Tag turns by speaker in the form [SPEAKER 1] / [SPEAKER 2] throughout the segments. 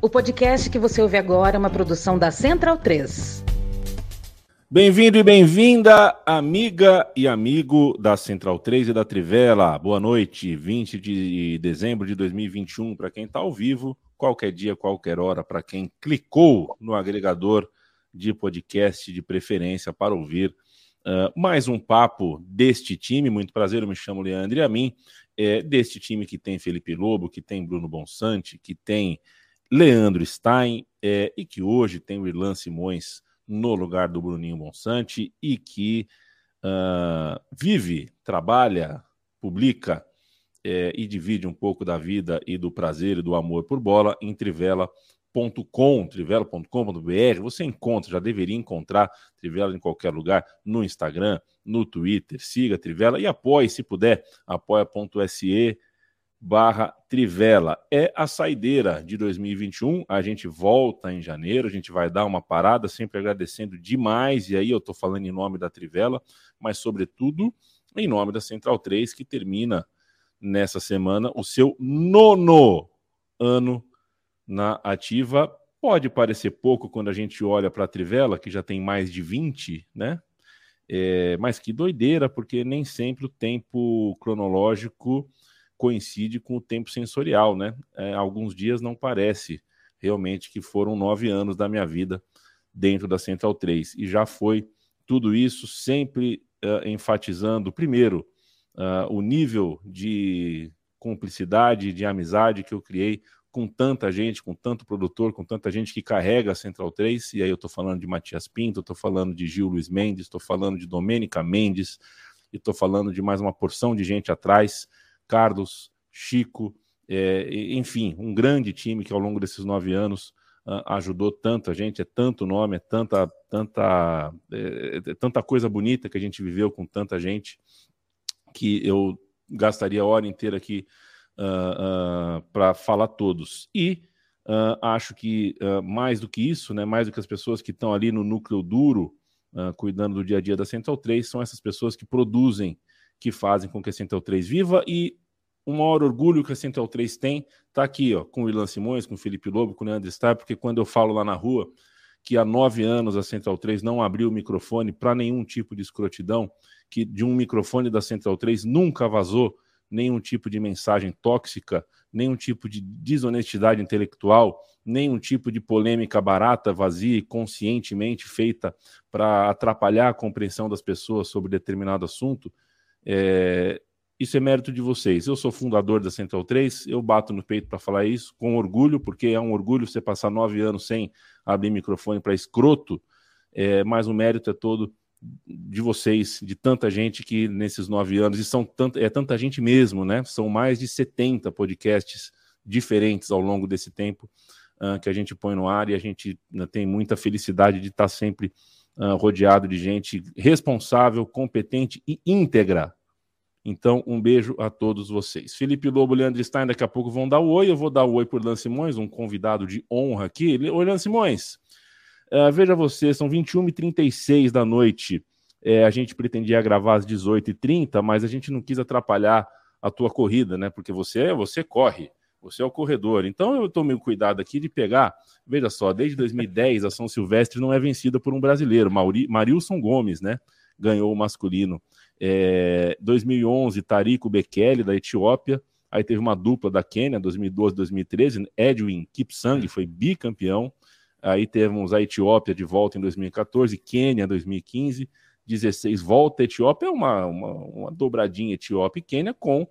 [SPEAKER 1] O podcast que você ouve agora é uma produção da Central 3.
[SPEAKER 2] Bem-vindo e bem-vinda, amiga e amigo da Central 3 e da Trivela. Boa noite, 20 de dezembro de 2021, para quem está ao vivo, qualquer dia, qualquer hora, para quem clicou no agregador de podcast de preferência para ouvir uh, mais um papo deste time. Muito prazer, eu me chamo Leandro e a mim, é, deste time que tem Felipe Lobo, que tem Bruno Bonsante, que tem Leandro Stein é, e que hoje tem o Irlan Simões no lugar do Bruninho Bonsante e que uh, vive, trabalha, publica é, e divide um pouco da vida e do prazer e do amor por bola em trivela.com, trivela.com.br. Você encontra, já deveria encontrar Trivela em qualquer lugar, no Instagram, no Twitter. Siga Trivela e apoie, se puder, apoia.se barra Trivela. É a saideira de 2021. A gente volta em janeiro, a gente vai dar uma parada, sempre agradecendo demais. E aí eu estou falando em nome da Trivela, mas sobretudo em nome da Central 3, que termina nessa semana o seu nono ano na ativa. Pode parecer pouco quando a gente olha para a Trivela, que já tem mais de 20, né? É, mas que doideira, porque nem sempre o tempo cronológico coincide com o tempo sensorial, né? É, alguns dias não parece realmente que foram nove anos da minha vida dentro da Central 3. E já foi tudo isso sempre uh, enfatizando, primeiro, uh, o nível de cumplicidade, de amizade que eu criei com tanta gente, com tanto produtor, com tanta gente que carrega a Central 3, e aí eu estou falando de Matias Pinto, estou falando de Gil Luiz Mendes, estou falando de Domênica Mendes, e estou falando de mais uma porção de gente atrás Carlos, Chico, é, enfim, um grande time que ao longo desses nove anos uh, ajudou tanta gente, é tanto nome, é tanta, tanta, é, é, tanta coisa bonita que a gente viveu com tanta gente que eu gastaria a hora inteira aqui uh, uh, para falar todos. E acho que mais do que isso, né, mais do que as pessoas que estão ali no núcleo duro, cuidando do dia a dia da Central 3, são essas pessoas que produzem que fazem com que a Central 3 viva e o maior orgulho que a Central 3 tem está aqui, ó, com o Ilan Simões, com o Felipe Lobo, com o Leandro Star, porque quando eu falo lá na rua que há nove anos a Central 3 não abriu o microfone para nenhum tipo de escrotidão, que de um microfone da Central 3 nunca vazou nenhum tipo de mensagem tóxica, nenhum tipo de desonestidade intelectual, nenhum tipo de polêmica barata, vazia e conscientemente feita para atrapalhar a compreensão das pessoas sobre determinado assunto. É, isso é mérito de vocês. Eu sou fundador da Central 3, eu bato no peito para falar isso com orgulho, porque é um orgulho você passar nove anos sem abrir microfone para escroto, é, mas o mérito é todo de vocês, de tanta gente que nesses nove anos, e são tanta, é tanta gente mesmo, né? São mais de 70 podcasts diferentes ao longo desse tempo uh, que a gente põe no ar e a gente uh, tem muita felicidade de estar tá sempre uh, rodeado de gente responsável, competente e íntegra. Então, um beijo a todos vocês. Felipe Lobo, Leandro Stein, daqui a pouco vão dar o oi. Eu vou dar o oi por Lan Simões, um convidado de honra aqui. Oi, Lan Simões. Uh, veja você, são 21h36 da noite. É, a gente pretendia gravar às 18h30, mas a gente não quis atrapalhar a tua corrida, né? Porque você, você corre. Você é o corredor. Então eu tomei o cuidado aqui de pegar. Veja só, desde 2010 a São Silvestre não é vencida por um brasileiro. Mauri, Marilson Gomes, né? Ganhou o masculino. É, 2011, Tarico Bekele, da Etiópia. Aí teve uma dupla da Quênia, 2012, 2013. Edwin Kipsang foi bicampeão. Aí temos a Etiópia de volta em 2014, Quênia 2015, 16 volta. Etiópia é uma, uma, uma dobradinha Etiópia e Quênia com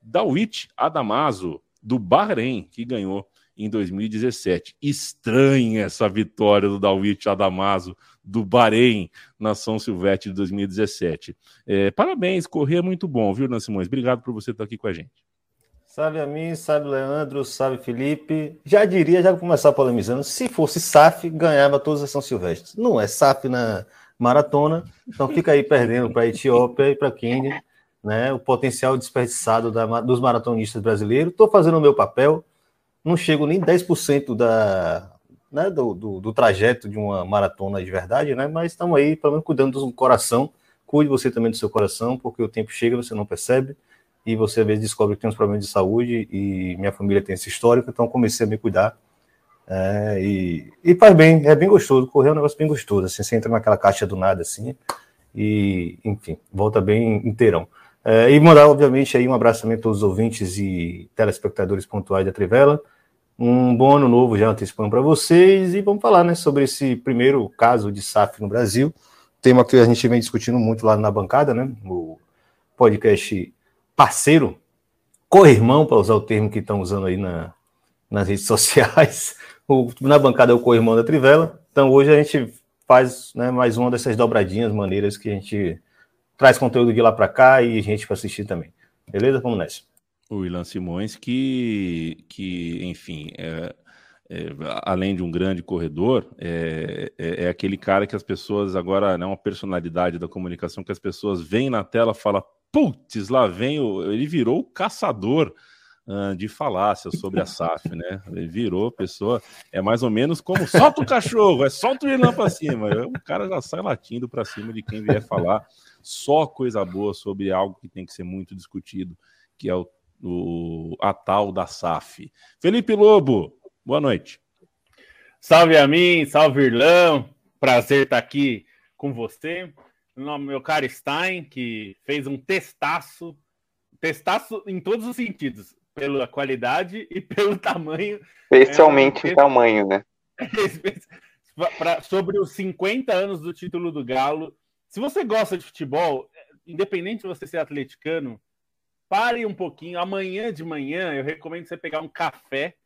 [SPEAKER 2] Dawit Adamazo, do Bahrein, que ganhou em 2017. Estranha essa vitória do Dawit Adamazo do Bahrein na São Silvestre de 2017. É, parabéns, correr é muito bom, viu, Nancy Simões? Obrigado por você estar aqui com a gente.
[SPEAKER 3] Sabe a mim, sabe Leandro, sabe Felipe. Já diria, já vou começar polemizando, se fosse SAF, ganhava todas as São Silvestres. Não é SAF na maratona, então fica aí perdendo para a Etiópia e para a Quênia né, o potencial desperdiçado da, dos maratonistas brasileiros. Estou fazendo o meu papel, não chego nem 10% da, né, do, do, do, trajeto de uma maratona de verdade, né, mas estamos aí, pelo menos, cuidando do coração. Cuide você também do seu coração, porque o tempo chega, você não percebe, e você às vezes descobre que tem uns problemas de saúde, e minha família tem esse histórico, então comecei a me cuidar. É, e, e faz bem, é bem gostoso. Correr é um negócio bem gostoso. Assim, você entra naquela caixa do nada assim, e enfim, volta bem inteirão. É, e mandar, obviamente, aí um abraço também a todos os ouvintes e telespectadores pontuais da Trivela. Um bom ano novo já antecipando para vocês e vamos falar né, sobre esse primeiro caso de SAF no Brasil. Tema que a gente vem discutindo muito lá na bancada, né? O podcast parceiro, co-irmão, para usar o termo que estão usando aí na, nas redes sociais. O, na bancada é o co-irmão da Trivela. Então hoje a gente faz né, mais uma dessas dobradinhas maneiras que a gente traz conteúdo de lá para cá e gente para assistir também. Beleza? Vamos nessa.
[SPEAKER 2] O Ilan Simões, que, que enfim, é, é, além de um grande corredor, é, é, é, aquele cara que as pessoas agora, né, uma personalidade da comunicação que as pessoas veem na tela fala putz, lá vem o. Ele virou o caçador uh, de falácias sobre a SAF, né? Ele virou pessoa. É mais ou menos como solta o cachorro, é solta o Irlã para cima. O cara já sai latindo para cima de quem vier falar só coisa boa sobre algo que tem que ser muito discutido, que é o, o a tal da SAF. Felipe Lobo, boa noite.
[SPEAKER 4] Salve a mim, salve Irlão. Prazer estar aqui com você meu caro Stein, que fez um testaço, testaço em todos os sentidos, pela qualidade e pelo tamanho.
[SPEAKER 5] Especialmente é, em tamanho, né?
[SPEAKER 4] pra, sobre os 50 anos do título do Galo. Se você gosta de futebol, independente de você ser atleticano, pare um pouquinho. Amanhã de manhã, eu recomendo você pegar um café,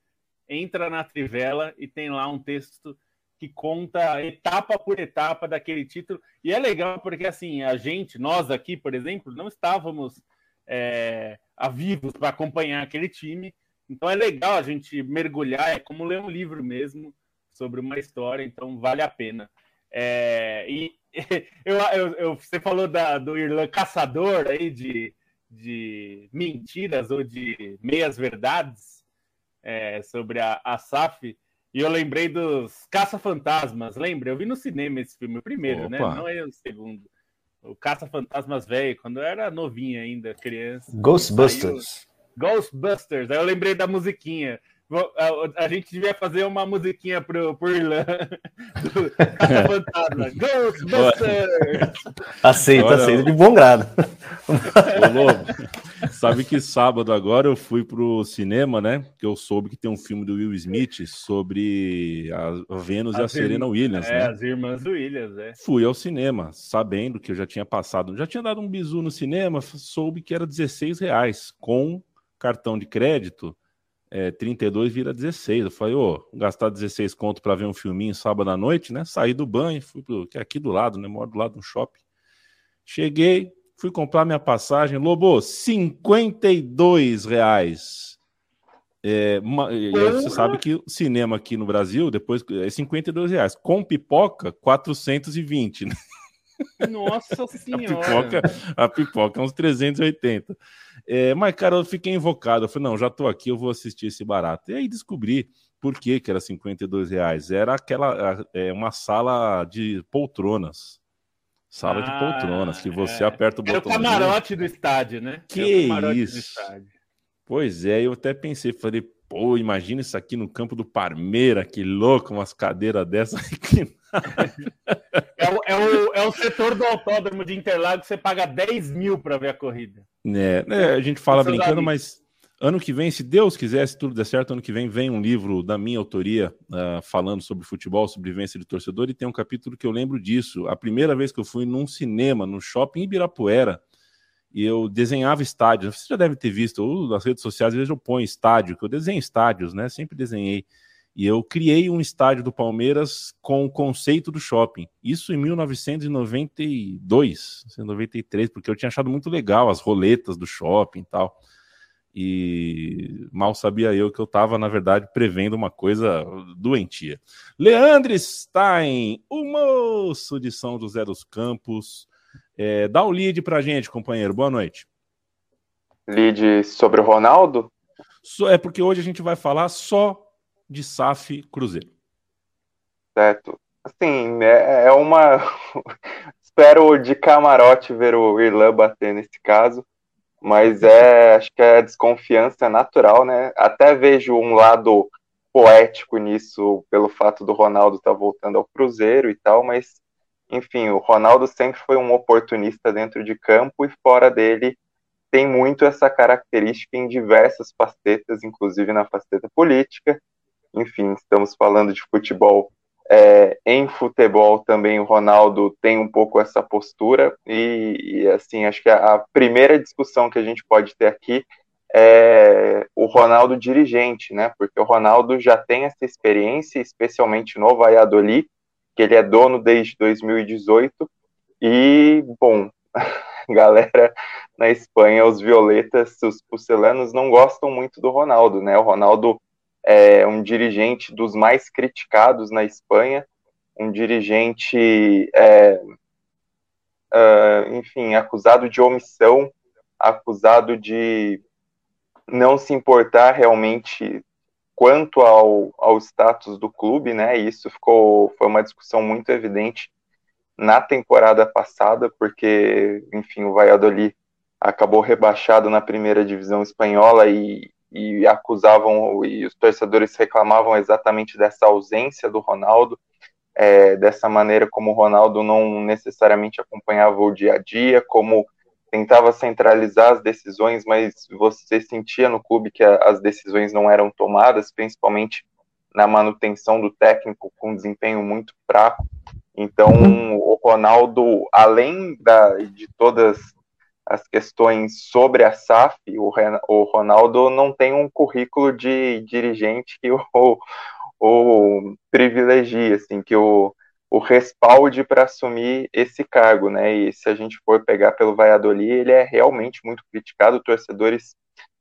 [SPEAKER 4] entra na Trivela e tem lá um texto que conta etapa por etapa daquele título. E é legal porque, assim, a gente, nós aqui, por exemplo, não estávamos é, a vivos para acompanhar aquele time. Então é legal a gente mergulhar, é como ler um livro mesmo sobre uma história, então vale a pena. É, e eu, eu, eu, você falou da, do Irlã caçador aí de, de mentiras ou de meias verdades é, sobre a, a SAF. E eu lembrei dos Caça-Fantasmas, lembra? Eu vi no cinema esse filme, o primeiro, né? Opa. né? Não é o segundo. O Caça-Fantasmas velho, quando eu era novinha ainda, criança.
[SPEAKER 3] Ghostbusters.
[SPEAKER 4] Ghostbusters. Aí eu lembrei da musiquinha. A, a, gente devia fazer uma musiquinha pro, pro do Fantasma. Ghostbusters!
[SPEAKER 3] Aceita, aceita de bom grado. Ô,
[SPEAKER 2] Lobo, sabe que sábado agora eu fui pro cinema, né? Que eu soube que tem um filme do Will Smith sobre a Vênus as e a Serena Williams,
[SPEAKER 4] é,
[SPEAKER 2] né?
[SPEAKER 4] as irmãs Williams, é.
[SPEAKER 2] Fui ao cinema, sabendo que eu já tinha passado, já tinha dado um bisu no cinema, soube que era 16 reais com cartão de crédito é, 32 vira 16. Eu falei, ô, gastar 16 conto para ver um filminho sábado à noite, né? Saí do banho, fui pro, que é aqui do lado, né? Moro do lado do shopping. Cheguei, fui comprar minha passagem. Lobo, 52 reais. É, uma, você sabe que o cinema aqui no Brasil, depois é 52 reais. Com pipoca, 420, né?
[SPEAKER 4] Nossa senhora!
[SPEAKER 2] A pipoca, a pipoca é uns 380. É, mas, cara, eu fiquei invocado. Eu falei, não, já tô aqui, eu vou assistir esse barato. E aí descobri por que, que era 52 reais. Era aquela, é, uma sala de poltronas. Sala ah, de poltronas, que você é. aperta o botão.
[SPEAKER 4] É o camarote do estádio, né?
[SPEAKER 2] Que isso! Pois é, eu até pensei, falei, pô, imagina isso aqui no campo do Parmeira, que louco, umas cadeiras dessas aqui.
[SPEAKER 4] é, o, é, o, é o setor do autódromo de Interlagos, você paga 10 mil para ver a corrida.
[SPEAKER 2] É, né, a gente fala brincando, mas ano que vem, se Deus quiser, se tudo der certo, ano que vem vem um livro da minha autoria uh, falando sobre futebol, sobrevivência de torcedor, e tem um capítulo que eu lembro disso. A primeira vez que eu fui num cinema, no shopping Ibirapuera, e eu desenhava estádios. Você já deve ter visto, ou nas redes sociais, às vezes eu ponho estádio, que eu desenho estádios, né? Sempre desenhei. E eu criei um estádio do Palmeiras com o conceito do shopping. Isso em 1992, 93, porque eu tinha achado muito legal as roletas do shopping e tal. E mal sabia eu que eu estava, na verdade, prevendo uma coisa doentia. Leandro Stein, o moço de São José dos Campos. É, dá o lead para gente, companheiro. Boa noite.
[SPEAKER 5] Lead sobre o Ronaldo?
[SPEAKER 2] É porque hoje a gente vai falar só de SAF Cruzeiro.
[SPEAKER 5] Certo. Assim, é, é uma. Espero de camarote ver o Irlan bater nesse caso, mas é, acho que é desconfiança natural, né? Até vejo um lado poético nisso pelo fato do Ronaldo estar tá voltando ao Cruzeiro e tal, mas enfim, o Ronaldo sempre foi um oportunista dentro de campo e fora dele tem muito essa característica em diversas facetas, inclusive na faceta política. Enfim, estamos falando de futebol. É, em futebol também o Ronaldo tem um pouco essa postura e, e assim acho que a, a, primeira discussão que a gente pode ter aqui é o Ronaldo dirigente, né? Porque o Ronaldo já tem essa experiência, especialmente no Valladolid, que ele é dono desde 2018 e bom, galera na Espanha, os violetas, os pucelanos não gostam muito do Ronaldo, né? O Ronaldo é um dirigente dos mais criticados na Espanha, um dirigente, é, uh, enfim, acusado de omissão, acusado de não se importar realmente quanto ao, ao status do clube, né? Isso ficou foi uma discussão muito evidente na temporada passada, porque, enfim, o Valladolid acabou rebaixado na primeira divisão espanhola e, e acusavam, e os torcedores reclamavam exatamente dessa ausência do Ronaldo, é, dessa maneira como o Ronaldo não necessariamente acompanhava o dia a dia, como tentava centralizar as decisões, mas você sentia no clube que a, as decisões não eram tomadas, principalmente na manutenção do técnico com desempenho muito fraco. Então, o Ronaldo, além da, de todas as questões sobre a SAF, o, o Ronaldo não tem um currículo de dirigente que o, o privilegia, assim, que o, o respalde para assumir esse cargo, né? E se a gente for pegar pelo Valladolid, ele é realmente muito criticado. Torcedores,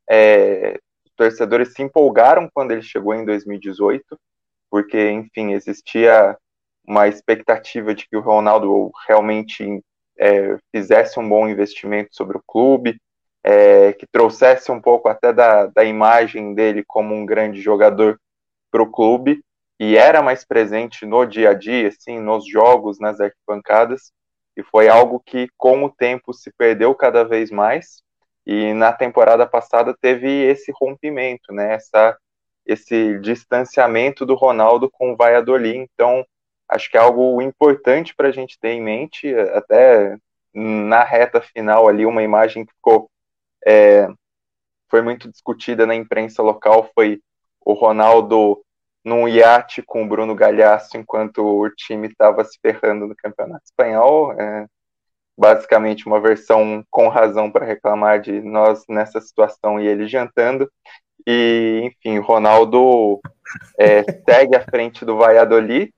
[SPEAKER 5] é, torcedores se empolgaram quando ele chegou em 2018, porque, enfim, existia uma expectativa de que o Ronaldo realmente é, fizesse um bom investimento sobre o clube, é, que trouxesse um pouco até da, da imagem dele como um grande jogador para o clube, e era mais presente no dia a dia, assim, nos jogos, nas arquibancadas, e foi algo que com o tempo se perdeu cada vez mais, e na temporada passada teve esse rompimento, né, essa, esse distanciamento do Ronaldo com o Valladolid, então acho que é algo importante para a gente ter em mente, até na reta final ali, uma imagem que ficou é, foi muito discutida na imprensa local foi o Ronaldo num iate com o Bruno Galhaço enquanto o time estava se ferrando no Campeonato Espanhol. É, basicamente uma versão com razão para reclamar de nós nessa situação e ele jantando. E, enfim, Ronaldo é, segue à frente do Valladolid,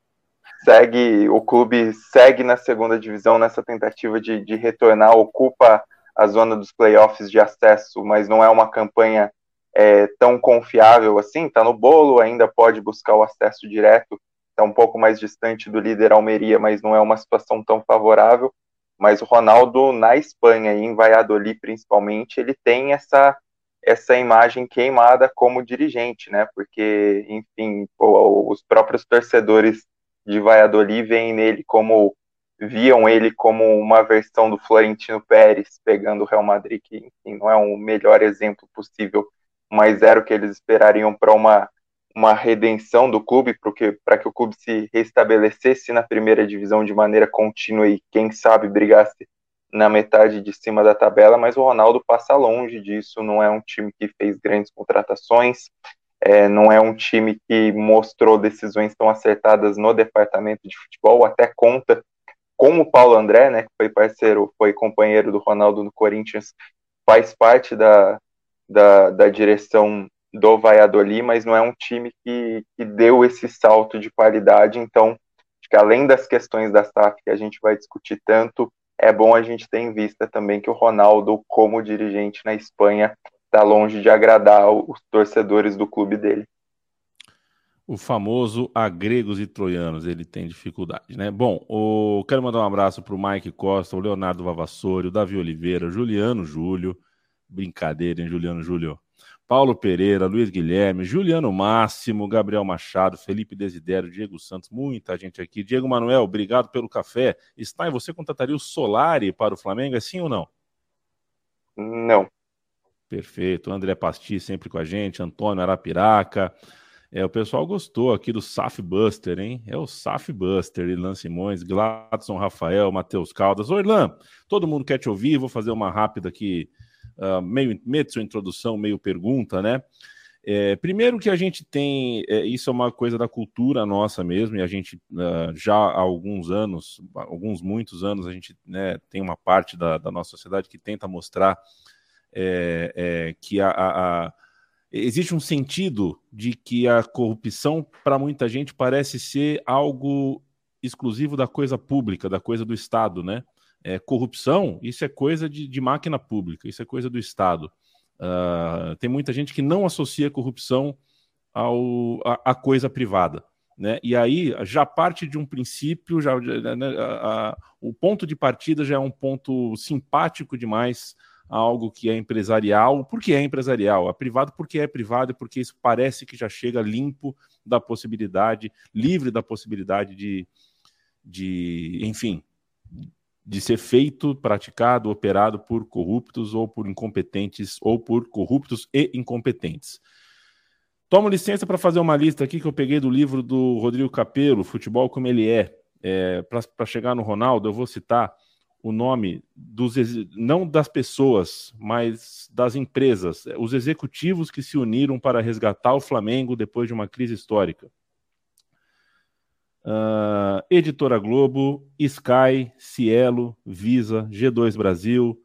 [SPEAKER 5] segue, o clube segue na segunda divisão nessa tentativa de, de retornar, ocupa a zona dos playoffs de acesso, mas não é uma campanha é, tão confiável assim, está no bolo, ainda pode buscar o acesso direto, está um pouco mais distante do líder Almeria, mas não é uma situação tão favorável. Mas o Ronaldo na Espanha em Valladolid principalmente, ele tem essa essa imagem queimada como dirigente, né? Porque, enfim, os próprios torcedores de Valladolid veem nele como viam ele como uma versão do Florentino Pérez pegando o Real Madrid, que enfim, não é o melhor exemplo possível, mas era o que eles esperariam para uma, uma redenção do clube, para que o clube se restabelecesse na primeira divisão de maneira contínua e, quem sabe, brigasse na metade de cima da tabela, mas o Ronaldo passa longe disso, não é um time que fez grandes contratações, é, não é um time que mostrou decisões tão acertadas no departamento de futebol, até conta com o Paulo André, né, que foi parceiro, foi companheiro do Ronaldo no Corinthians, faz parte da, da, da direção do Valladolid, mas não é um time que, que deu esse salto de qualidade, então acho que além das questões da SAF que a gente vai discutir tanto, é bom a gente ter em vista também que o Ronaldo, como dirigente na Espanha, está longe de agradar os torcedores do clube dele.
[SPEAKER 2] O famoso a gregos e troianos, ele tem dificuldade, né? Bom, o... quero mandar um abraço para o Mike Costa, o Leonardo Vavassori, o Davi Oliveira, Juliano Júlio, brincadeira, hein, Juliano Júlio? Paulo Pereira, Luiz Guilherme, Juliano Máximo, Gabriel Machado, Felipe Desidério, Diego Santos, muita gente aqui. Diego Manuel, obrigado pelo café. Stein, você contrataria o Solari para o Flamengo, é sim ou não?
[SPEAKER 5] Não.
[SPEAKER 2] Perfeito. André Pasti sempre com a gente, Antônio Arapiraca. É, o pessoal gostou aqui do Saf Buster, hein? É o Saf Buster, Irlan Simões, Gladson Rafael, Matheus Caldas. Ô, Irlan, todo mundo quer te ouvir, vou fazer uma rápida aqui, uh, meio, meio de sua introdução, meio pergunta, né? É, primeiro que a gente tem, é, isso é uma coisa da cultura nossa mesmo, e a gente uh, já há alguns anos, alguns muitos anos, a gente né, tem uma parte da, da, nossa sociedade que tenta mostrar é, é que a, a, a existe um sentido de que a corrupção, para muita gente, parece ser algo exclusivo da coisa pública, da coisa do Estado, né? É, corrupção, isso é coisa de, de, máquina pública, isso é coisa do Estado. Uh, tem muita gente que não associa corrupção ao, a, a coisa privada. Né? E aí já parte de um princípio, já, né, a, a, o ponto de partida já é um ponto simpático demais algo que é empresarial, porque é empresarial, a privado porque é privado porque isso parece que já chega limpo da possibilidade, livre da possibilidade de, de enfim, de ser feito, praticado, operado por corruptos ou por incompetentes ou por corruptos e incompetentes. Tomo licença para fazer uma lista aqui que eu peguei do livro do Rodrigo Capello, Futebol como ele é. é para chegar no Ronaldo, eu vou citar o nome dos não das pessoas, mas das empresas, os executivos que se uniram para resgatar o Flamengo depois de uma crise histórica. Uh, Editora Globo, Sky, Cielo, Visa, G2 Brasil,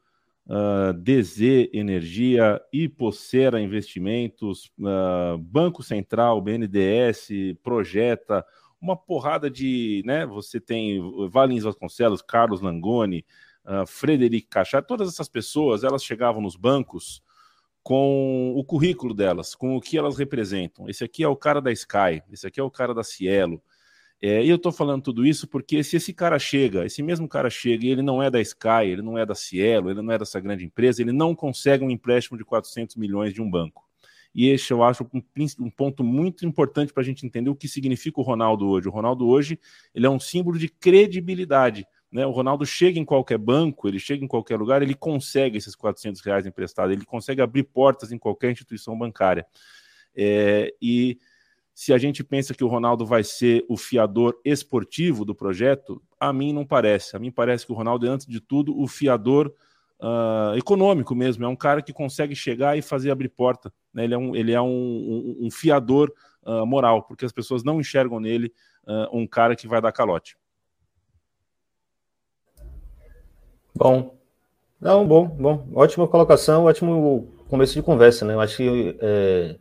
[SPEAKER 2] uh, ah, DZ Energia, Hipocera Investimentos, uh, Banco Central, BNDES, Projeta, uma porrada de, né? Você tem Valins Vasconcelos, Carlos Langoni, uh, Frederic Cachar, todas essas pessoas, elas chegavam nos bancos com o currículo delas, com o que elas representam. Esse aqui é o cara da Sky, esse aqui é o cara da Cielo. É, e eu estou falando tudo isso porque se esse cara chega, esse mesmo cara chega e ele não é da Sky, ele não é da Cielo, ele não é dessa grande empresa, ele não consegue um empréstimo de 400 milhões de um banco. E esse eu acho um, um ponto muito importante para a gente entender o que significa o Ronaldo hoje. O Ronaldo hoje ele é um símbolo de credibilidade. Né? O Ronaldo chega em qualquer banco, ele chega em qualquer lugar, ele consegue esses 400 reais emprestados, ele consegue abrir portas em qualquer instituição bancária. É, e se a gente pensa que o Ronaldo vai ser o fiador esportivo do projeto, a mim não parece. A mim parece que o Ronaldo é, antes de tudo, o fiador uh, econômico mesmo. É um cara que consegue chegar e fazer abrir porta. Né? Ele é um, ele é um, um, um fiador uh, moral, porque as pessoas não enxergam nele uh, um cara que vai dar calote.
[SPEAKER 3] Bom, não, bom, bom, ótima colocação, ótimo começo de conversa, né? Eu acho que é,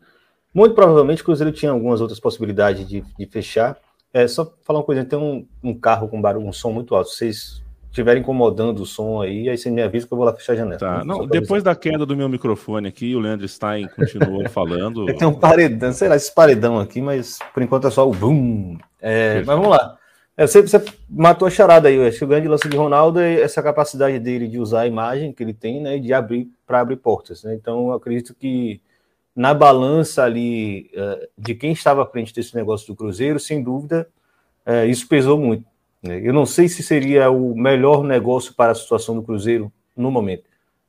[SPEAKER 3] muito provavelmente o Cruzeiro tinha algumas outras possibilidades de, de fechar. É só falar uma coisa, tem um, um carro com barulho, um som muito alto. Vocês estiver incomodando o som aí, aí você me avisa que eu vou lá fechar a janela.
[SPEAKER 2] Tá. Não, depois da queda do meu microfone aqui, o Leandro Stein continuou falando.
[SPEAKER 3] Tem um paredão, sei lá, esse paredão aqui, mas por enquanto é só o boom. É, mas vamos lá. É, você, você, matou a charada aí, eu acho que o grande lance de Ronaldo é essa capacidade dele de usar a imagem que ele tem, né, de abrir para abrir portas. Né? Então, eu acredito que na balança ali uh, de quem estava à frente desse negócio do Cruzeiro, sem dúvida, uh, isso pesou muito. Né? Eu não sei se seria o melhor negócio para a situação do Cruzeiro no momento.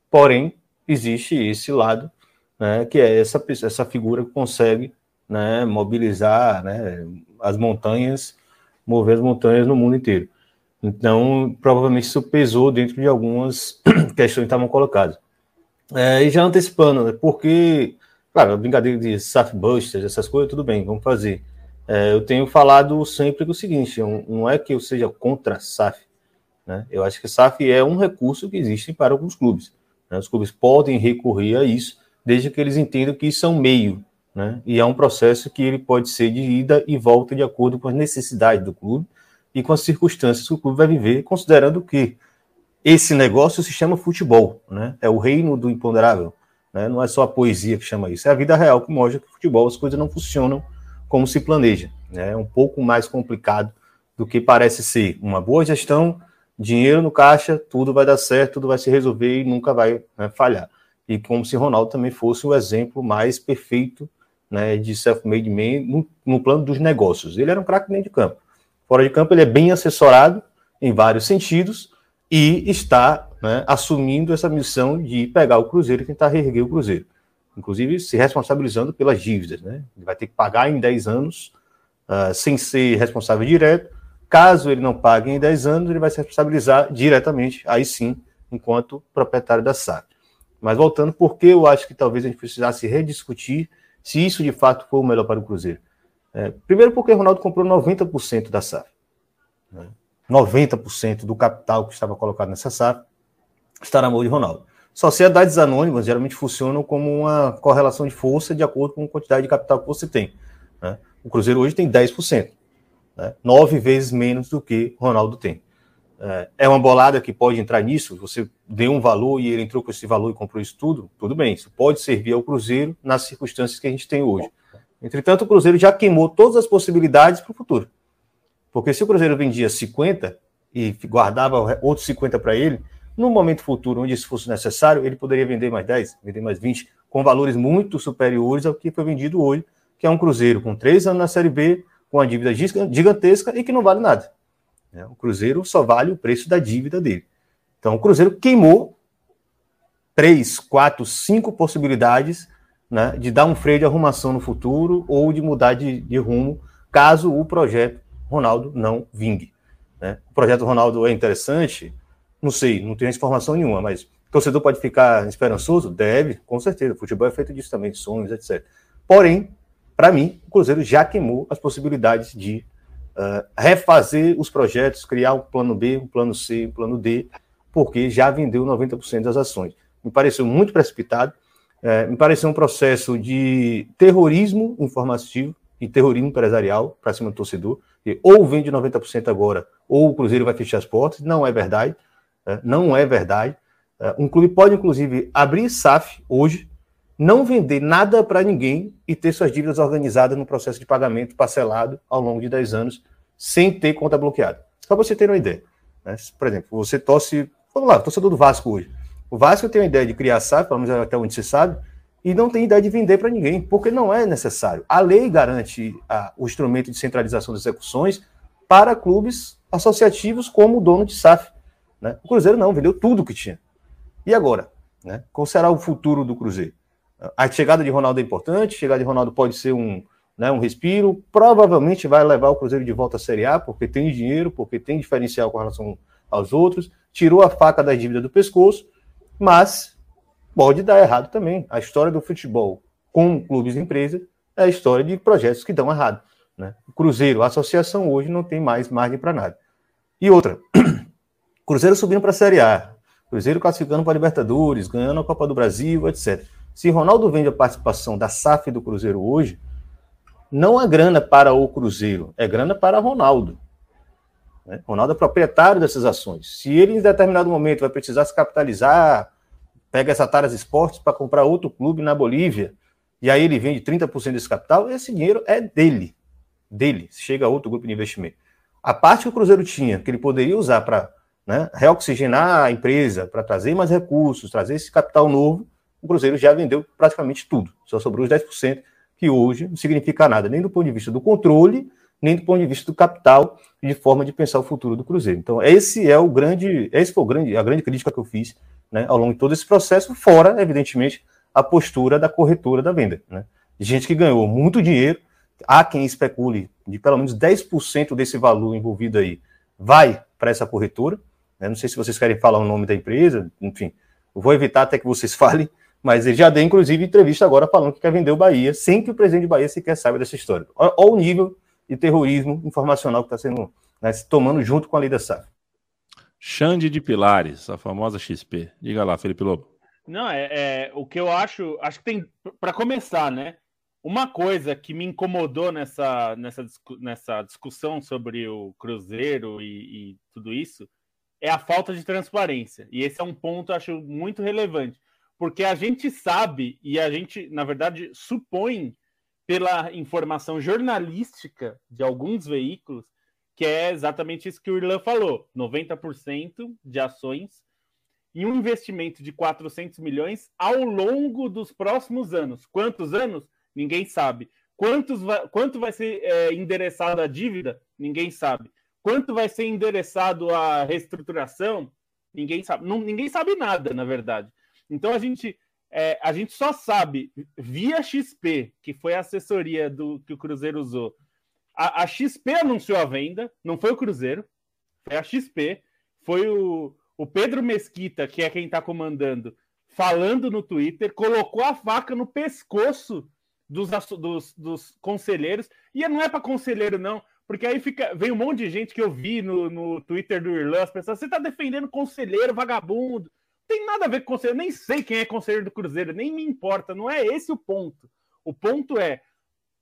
[SPEAKER 3] Porém, existe esse lado, né, que é essa, essa figura que consegue né, mobilizar né, as montanhas, mover as montanhas no mundo inteiro. Então, provavelmente isso pesou dentro de algumas questões que estavam colocadas. É, e já antecipando, né, porque, claro, brincadeira de SAF Busters, essas coisas, tudo bem, vamos fazer. É, eu tenho falado sempre o seguinte: não é que eu seja contra SAF. Né? Eu acho que SAF é um recurso que existe para alguns clubes. Né? Os clubes podem recorrer a isso, desde que eles entendam que isso é um meio. Né? E é um processo que ele pode ser de ida e volta de acordo com as necessidades do clube e com as circunstâncias que o clube vai viver, considerando que esse negócio se chama futebol, né? é o reino do imponderável. Né? Não é só a poesia que chama isso, é a vida real que mostra que futebol as coisas não funcionam como se planeja. Né? É um pouco mais complicado do que parece ser. Uma boa gestão, dinheiro no caixa, tudo vai dar certo, tudo vai se resolver e nunca vai né, falhar. E como se Ronaldo também fosse o exemplo mais perfeito né, de self-made man no, no, plano dos negócios. Ele era um craque dentro de campo. Fora de campo, ele é bem assessorado em vários sentidos e está né, assumindo essa missão de pegar o Cruzeiro e tentar reerguer o Cruzeiro. inclusive se responsabilizando pelas dívidas. Né? Ele vai ter que pagar em 10 anos, uh, sem ser responsável direto. Caso ele não pague em 10 anos, ele vai se responsabilizar diretamente, aí sim, enquanto proprietário da SAF. Mas voltando, por que eu acho que talvez a gente precisasse rediscutir se isso de fato foi o melhor para o Cruzeiro? É, primeiro, porque o Ronaldo comprou 90% da SAF. Né? 90% do capital que estava colocado nessa SAF está na mão de Ronaldo. Sociedades anônimas geralmente funcionam como uma correlação de força de acordo com a quantidade de capital que você tem. Né? O Cruzeiro hoje tem 10%, né? nove vezes menos do que Ronaldo tem. É, é uma bolada que pode entrar nisso, você deu um valor e ele entrou com esse valor e comprou isso tudo, tudo bem, isso pode servir ao Cruzeiro nas circunstâncias que a gente tem hoje. Entretanto, o Cruzeiro já queimou todas as possibilidades para o futuro. Porque se o Cruzeiro vendia 50 e guardava outros 50 para ele, no momento futuro, onde isso fosse necessário, ele poderia vender mais 10, vender mais 20, com valores muito superiores ao que foi vendido hoje, que é um Cruzeiro com três anos na Série B, com uma dívida gigantesca e que não vale nada. É, o Cruzeiro só vale o preço da dívida dele. Então, o Cruzeiro queimou três, quatro, cinco possibilidades né, de dar um freio de arrumação no futuro ou de mudar de, de rumo, caso o projeto Ronaldo não vingue. Né? O projeto Ronaldo é interessante, não sei, não tenho informação nenhuma, mas torcedor pode ficar esperançoso? Deve, com certeza. O futebol é feito disso também, sonhos, etc. Porém, para mim, o Cruzeiro já queimou as possibilidades de uh, refazer os projetos, criar um plano B, um plano C, um plano D, porque já vendeu 90% das ações. Me pareceu muito precipitado, uh, me pareceu um processo de terrorismo informativo e terrorismo empresarial para cima do torcedor. Ou vende 90% agora, ou o Cruzeiro vai fechar as portas. Não é verdade. É, não é verdade. É, um clube pode, inclusive, abrir SAF hoje, não vender nada para ninguém e ter suas dívidas organizadas no processo de pagamento parcelado ao longo de 10 anos, sem ter conta bloqueada. Só para você ter uma ideia. Né? Por exemplo, você torce. Vamos lá, torcedor do Vasco hoje. O Vasco tem a ideia de criar SAF, pelo menos até onde você sabe, e não tem ideia de vender para ninguém, porque não é necessário. A lei garante a, o instrumento de centralização das execuções para clubes associativos como o dono de SAF. Né? O Cruzeiro não, vendeu tudo que tinha. E agora? Né? Qual será o futuro do Cruzeiro? A chegada de Ronaldo é importante, a chegada de Ronaldo pode ser um, né, um respiro, provavelmente vai levar o Cruzeiro de volta à Série A, porque tem dinheiro, porque tem diferencial com relação aos outros, tirou a faca da dívida do pescoço, mas pode dar errado também. A história do futebol com clubes e empresas é a história de projetos que dão errado. Né? O Cruzeiro, a associação hoje não tem mais margem para nada. E outra, Cruzeiro subindo para a Série A, Cruzeiro classificando para a Libertadores, ganhando a Copa do Brasil, etc. Se Ronaldo vende a participação da SAF do Cruzeiro hoje, não é grana para o Cruzeiro, é grana para Ronaldo. Né? Ronaldo é proprietário dessas ações. Se ele, em determinado momento, vai precisar se capitalizar, pega essa Taras Esportes para comprar outro clube na Bolívia, e aí ele vende 30% desse capital, esse dinheiro é dele. Dele. Chega a outro grupo de investimento. A parte que o Cruzeiro tinha, que ele poderia usar para né, reoxigenar a empresa, para trazer mais recursos, trazer esse capital novo, o Cruzeiro já vendeu praticamente tudo. Só sobrou os 10%, que hoje não significa nada, nem do ponto de vista do controle, nem do ponto de vista do capital e de forma de pensar o futuro do Cruzeiro. Então, esse é o grande, esse foi o grande, a grande crítica que eu fiz né, ao longo de todo esse processo, fora, evidentemente, a postura da corretora da venda. Né? Gente que ganhou muito dinheiro, há quem especule de pelo menos 10% desse valor envolvido aí vai para essa corretora, né? Não sei se vocês querem falar o nome da empresa, enfim, eu vou evitar até que vocês falem, mas ele já deu, inclusive, entrevista agora falando que quer vender o Bahia, sem que o presidente de Bahia sequer saiba dessa história. Olha o nível de terrorismo informacional que está sendo né, se tomando junto com a lei da SAF.
[SPEAKER 2] Xande de Pilares, a famosa XP. Diga lá, Felipe Lobo.
[SPEAKER 4] Não, é, é o que eu acho, acho que tem, para começar, né? Uma coisa que me incomodou nessa, nessa, nessa discussão sobre o Cruzeiro e, e tudo isso é a falta de transparência. E esse é um ponto, acho, muito relevante. Porque a gente sabe, e a gente, na verdade, supõe, pela informação jornalística de alguns veículos, que é exatamente isso que o Irlan falou: 90% de ações e um investimento de 400 milhões ao longo dos próximos anos. Quantos anos? Ninguém sabe. Quantos quanto vai ser é, endereçada a dívida? Ninguém sabe. Quanto vai ser endereçado a reestruturação? Ninguém sabe. Não, ninguém sabe nada, na verdade. Então a gente é, a gente só sabe via XP, que foi a assessoria do que o Cruzeiro usou. A, a XP anunciou a venda, não foi o Cruzeiro, foi a XP, foi o, o Pedro Mesquita, que é quem está comandando, falando no Twitter, colocou a faca no pescoço dos, dos, dos conselheiros, e não é para conselheiro, não, porque aí fica, vem um monte de gente que eu vi no, no Twitter do Irlã, as pessoas, você está defendendo conselheiro vagabundo. Não tem nada a ver com conselheiro, nem sei quem é conselheiro do Cruzeiro, nem me importa, não é esse o ponto. O ponto é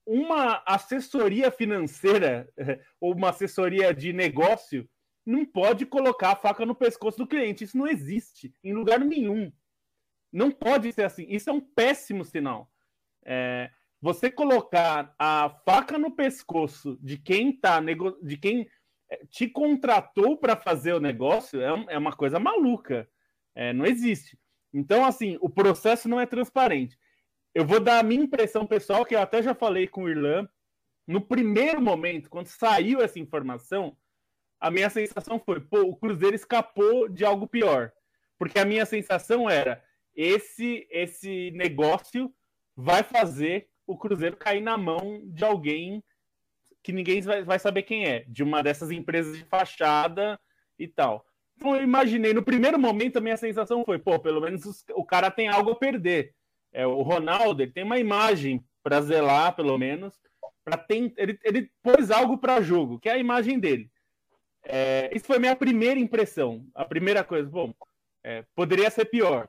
[SPEAKER 4] uma assessoria financeira ou uma assessoria de negócio não pode colocar a faca no pescoço do cliente. Isso não existe em lugar nenhum. Não pode ser assim. Isso é um péssimo sinal. É, você colocar a faca no pescoço de quem tá de quem é, te contratou para fazer o negócio é, é uma coisa maluca. É, não existe. Então, assim, o processo não é transparente. Eu vou dar a minha impressão pessoal, que eu até já falei com o Irlan. No primeiro momento, quando saiu essa informação, a minha sensação foi: pô, o Cruzeiro escapou de algo pior. Porque a minha sensação era: esse, esse negócio vai fazer o Cruzeiro cair na mão de alguém que ninguém vai, saber quem é, de uma dessas empresas de fachada e tal. Então eu imaginei, no primeiro momento a minha sensação foi, pô, pelo menos os, o cara tem algo a perder. É, o Ronaldo ele tem uma imagem para zelar, pelo menos, para ele, ele pôs algo para jogo, que é a imagem dele. É, isso foi minha primeira impressão. A primeira coisa, bom, é, poderia ser pior.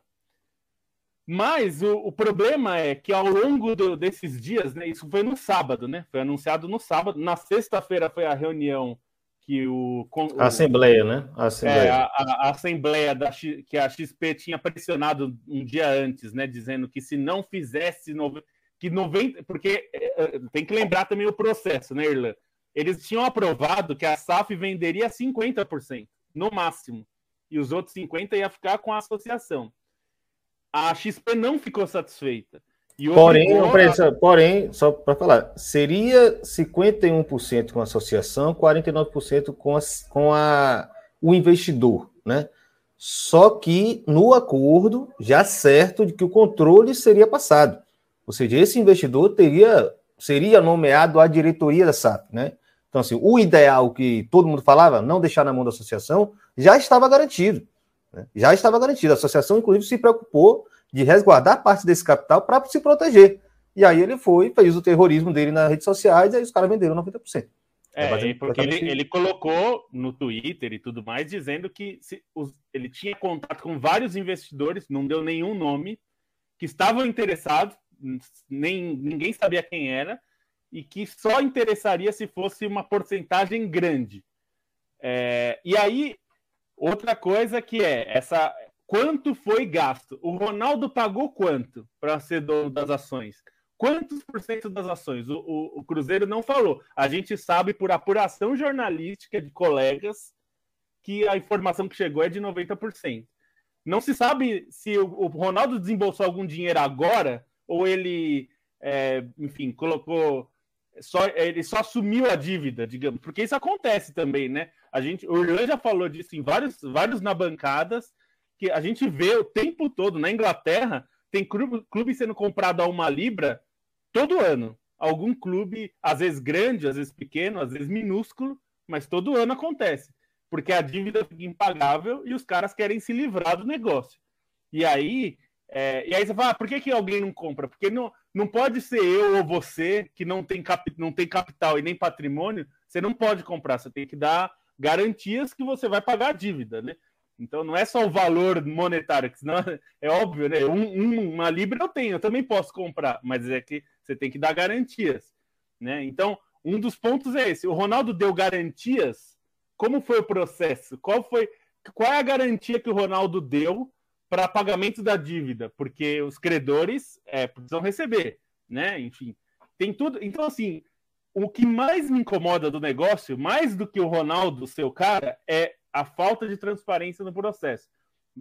[SPEAKER 4] Mas o, o, problema é que ao longo do, desses dias, né, isso foi no sábado, né? Foi anunciado no sábado. Na sexta-feira foi a reunião que o.
[SPEAKER 3] A Assembleia, né?
[SPEAKER 4] A Assembleia, é, a, a, a Assembleia da, que a XP tinha pressionado um dia antes, né? Dizendo que se não fizesse. No, que 90. Porque é, é, tem que lembrar também o processo, né, Irlan? Eles tinham aprovado que a SAF venderia 50%, no máximo. E os outros 50% ia ficar com a associação a XP não ficou satisfeita.
[SPEAKER 3] porém, a... porém, só para falar, seria 51% com a associação, 49% com, a, com a, o investidor, né? Só que no acordo, já certo de que o controle seria passado. Ou seja, esse investidor teria seria nomeado à diretoria da SAP, né? Então, assim, o ideal que todo mundo falava, não deixar na mão da associação, já estava garantido. Né? Já estava garantido. A associação, inclusive, se preocupou de resguardar parte desse capital para se proteger. E aí ele foi, fez o terrorismo dele nas redes sociais e aí os caras venderam 90%.
[SPEAKER 4] É, é porque ele, ele, colocou no Twitter e tudo mais, dizendo que se, os, ele tinha contato com vários investidores, não deu nenhum nome, que estavam interessados, nem, ninguém sabia quem era, e que só interessaria se fosse uma porcentagem grande. É, e aí Outra coisa que é essa quanto foi gasto? O Ronaldo pagou quanto para ser dono das ações? Quantos por cento das ações? O, o, o, Cruzeiro não falou. A gente sabe por apuração jornalística de colegas que a informação que chegou é de 90%. Não se sabe se o, o Ronaldo desembolsou algum dinheiro agora ou ele, é, enfim, colocou só ele só assumiu a dívida, digamos, porque isso acontece também, né? A gente, o Irlan já falou disso em vários, vários na bancadas, que a gente vê o tempo todo na Inglaterra tem clube, clube sendo comprado a uma libra todo ano. Algum clube, às vezes grande, às vezes pequeno, às vezes minúsculo, mas todo ano acontece, porque a dívida fica impagável e os caras querem se livrar do negócio. E aí, é, e aí você fala, ah, por que, que alguém não compra? Porque não, não pode ser eu ou você que não tem, cap, não tem capital e nem patrimônio, você não pode comprar, você tem que dar garantias que você vai pagar a dívida, né? Então não é só o valor monetário, que senão é óbvio, né? Um, um, uma libra eu tenho, eu também posso comprar, mas é que você tem que dar garantias, né? Então um dos pontos é esse. O Ronaldo deu garantias. Como foi o processo? Qual foi? Qual é a garantia que o Ronaldo deu para pagamento da dívida, porque os credores é, precisam receber, né? Enfim, tem tudo. Então, assim, o que mais me incomoda do negócio, mais do que o Ronaldo, seu cara, é a falta de transparência no processo.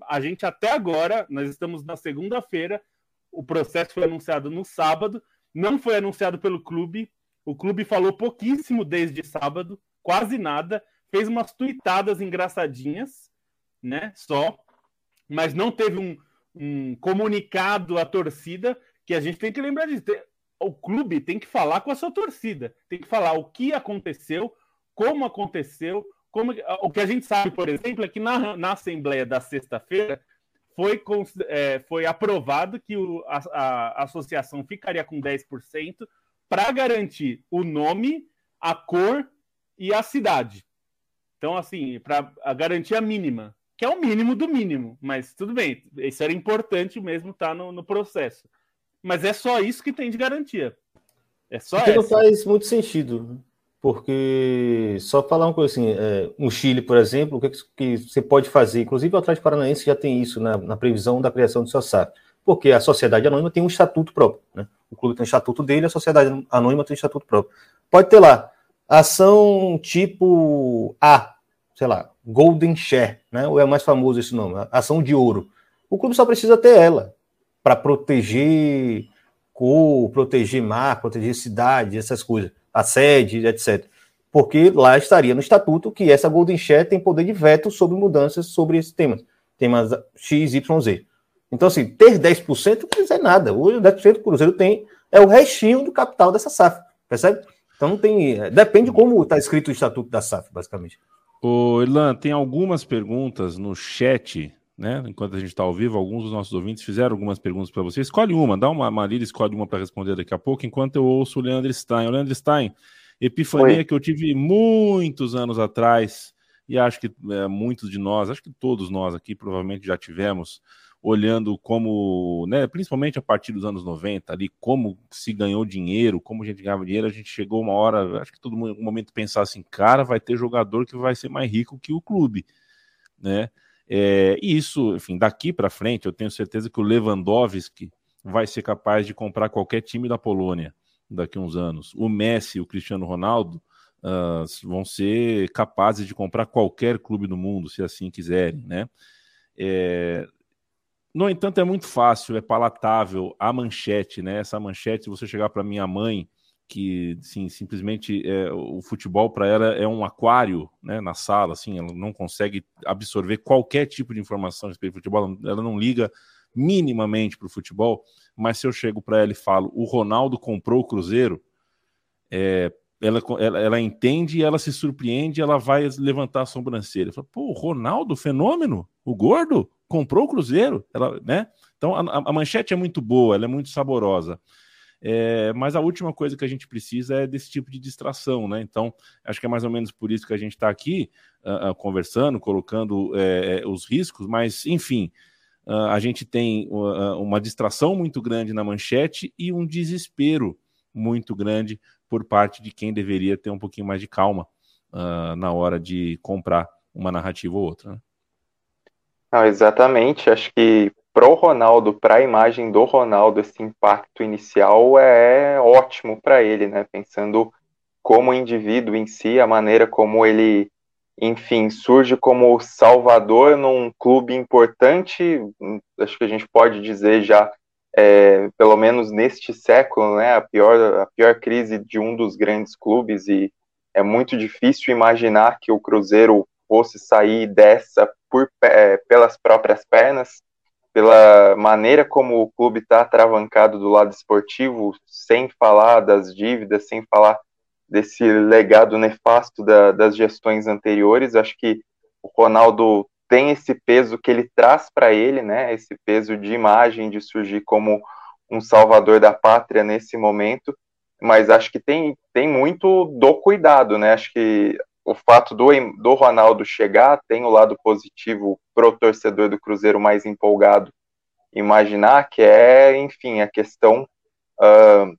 [SPEAKER 4] A gente até agora, nós estamos na segunda-feira, o processo foi anunciado no sábado, não foi anunciado pelo clube. O clube falou pouquíssimo desde sábado, quase nada, fez umas tuitadas engraçadinhas, né? Só mas não teve um, um comunicado à torcida que a gente tem que lembrar disso. O clube tem que falar com a sua torcida, tem que falar o que aconteceu, como aconteceu, como o que a gente sabe, por exemplo, é que na, na Assembleia da sexta-feira foi, é, foi aprovado que o, a, a, associação ficaria com 10% para garantir o nome, a cor e a cidade. Então, assim, para a garantia mínima, que é o mínimo do mínimo, mas tudo bem, isso era importante mesmo estar tá no, no processo. Mas é só isso que tem de garantia. É só isso.
[SPEAKER 3] não faz muito sentido. Porque, só falar uma coisa assim, é, no Chile, por exemplo, o que, que, você pode fazer? Inclusive o Atlético Paranaense já tem isso na, na previsão da criação do seu SAP. Porque a sociedade anônima tem um estatuto próprio. Né? O clube tem o estatuto dele, a sociedade anônima tem o estatuto próprio. Pode ter lá ação tipo A, sei lá, Golden Share, né? Ou é mais famoso esse nome, ação de ouro. O clube só precisa ter ela para proteger cor, proteger mar, proteger cidade, essas coisas a sede, etc. Porque lá estaria no estatuto que essa Golden Share tem poder de veto sobre mudanças sobre esse tema. Temas X, Y, Z. Então, assim, ter 10% não dizer nada. Hoje, o 10% que o Cruzeiro tem é o restinho do capital dessa SAF, percebe? Então, não tem. Depende de como está escrito o estatuto da SAF, basicamente.
[SPEAKER 2] Ô, Irlan, tem algumas perguntas no chat, né? Enquanto a gente está ao vivo, alguns dos nossos ouvintes fizeram algumas perguntas para você. Escolhe uma, dá uma Marília, escolhe uma para responder daqui a pouco, enquanto eu ouço o Leandro Stein. O Leandro Stein, epifania Oi. que eu tive muitos anos atrás, e acho que é, muitos de nós, acho que todos nós aqui provavelmente já tivemos, olhando como, né, principalmente a partir dos anos 90, ali, como se ganhou dinheiro, como a gente ganhava dinheiro, a gente chegou uma hora, acho que todo mundo em algum momento pensar assim, cara, vai ter jogador que vai ser mais rico que o clube, né? É, e isso, enfim, daqui para frente, eu tenho certeza que o Lewandowski vai ser capaz de comprar qualquer time da Polônia daqui a uns anos. O Messi e o Cristiano Ronaldo uh, vão ser capazes de comprar qualquer clube do mundo, se assim quiserem, né? É... No entanto, é muito fácil, é palatável a manchete, né? Essa manchete, se você chegar para minha mãe que sim, simplesmente é, o futebol para ela é um aquário né, na sala, assim, ela não consegue absorver qualquer tipo de informação a respeito do futebol, ela não liga minimamente para o futebol, mas se eu chego para ela e falo, o Ronaldo comprou o Cruzeiro, é, ela, ela, ela, entende ela se surpreende, ela vai levantar a sobrancelha. Fala, Pô, o Ronaldo, fenômeno, o gordo, comprou o Cruzeiro, ela, né? Então a, a manchete é muito boa, ela é muito saborosa. É, mas a última coisa que a gente precisa é desse tipo de distração, né? Então, acho que é mais ou menos por isso que a gente está aqui uh, conversando, colocando uh, os riscos, mas, enfim, a gente tem uma distração muito grande na manchete e um desespero muito grande por parte de quem deveria ter um pouquinho mais de calma na hora de comprar uma narrativa ou outra. Né?
[SPEAKER 5] Ah, exatamente. Acho que pro Ronaldo, para a imagem do Ronaldo, esse impacto inicial é ótimo para ele, né? Pensando como indivíduo em si, a maneira como ele, enfim, surge como salvador num clube importante, acho que a gente pode dizer já, é, pelo menos neste século, né? A pior, a pior crise de um dos grandes clubes e é muito difícil imaginar que o Cruzeiro fosse sair dessa por, é, pelas próprias pernas pela maneira como o clube está travancado do lado esportivo, sem falar das dívidas, sem falar desse legado nefasto da, das gestões anteriores. Acho que o Ronaldo tem esse peso que ele traz para ele, né? Esse peso de imagem, de surgir como um salvador da pátria nesse momento. Mas acho que tem, tem muito do cuidado, né? Acho que o fato do, do Ronaldo chegar tem o lado positivo pro torcedor do Cruzeiro mais empolgado imaginar, que é, enfim, a questão uh,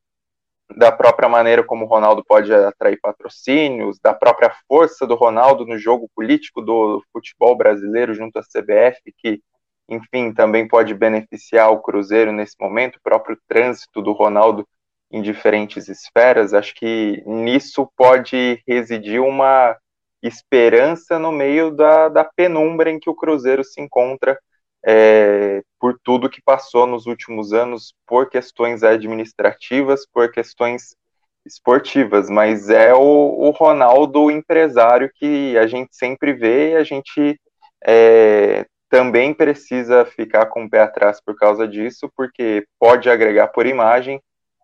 [SPEAKER 5] da própria maneira como o Ronaldo pode atrair patrocínios, da própria força do Ronaldo no jogo político do futebol brasileiro junto à CBF, que, enfim, também pode beneficiar o Cruzeiro nesse momento, o próprio trânsito do Ronaldo em diferentes esferas, acho que nisso pode residir uma esperança no meio da, da penumbra em que o Cruzeiro se encontra é, por tudo que passou nos últimos anos, por questões administrativas, por questões esportivas, mas é o, o Ronaldo empresário que a gente sempre vê e a gente é, também precisa ficar com o pé atrás por causa disso, porque pode agregar por imagem,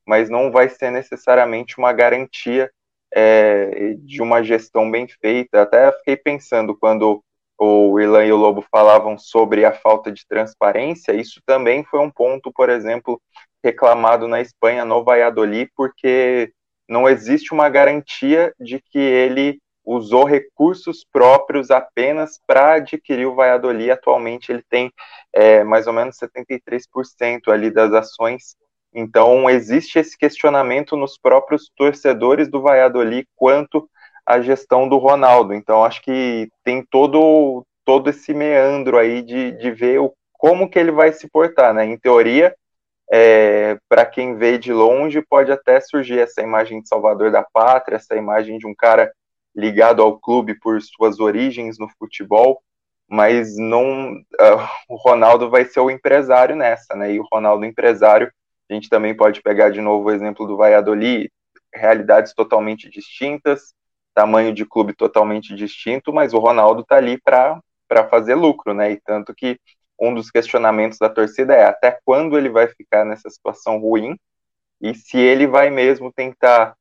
[SPEAKER 5] mas não vai ser necessariamente uma garantia é, de uma gestão bem feita. Até fiquei pensando quando o Ilan e o Lobo falavam sobre a falta de transparência, isso também foi um ponto, por exemplo, reclamado na Espanha, no Valladolid, porque não existe uma garantia de que ele usou recursos próprios apenas para adquirir o Valladolid. Atualmente ele tem é, mais ou menos 73% ali das ações. Então existe esse questionamento nos próprios torcedores do Valladolid quanto à gestão do Ronaldo. Então acho que tem todo todo esse meandro aí de, de ver o, como que ele vai se portar, né? Em teoria, é, para quem vê de longe, pode até surgir essa imagem de salvador da pátria, essa imagem de um cara ligado ao clube por suas origens no futebol, mas não uh, o Ronaldo vai ser o empresário nessa, né? E o Ronaldo empresário, a gente também pode pegar de novo o exemplo do Valladolid, realidades totalmente distintas, tamanho de clube totalmente distinto, mas o Ronaldo tá ali para fazer lucro, né? E tanto que um dos questionamentos da torcida é até quando ele vai ficar nessa situação ruim e se ele vai mesmo tentar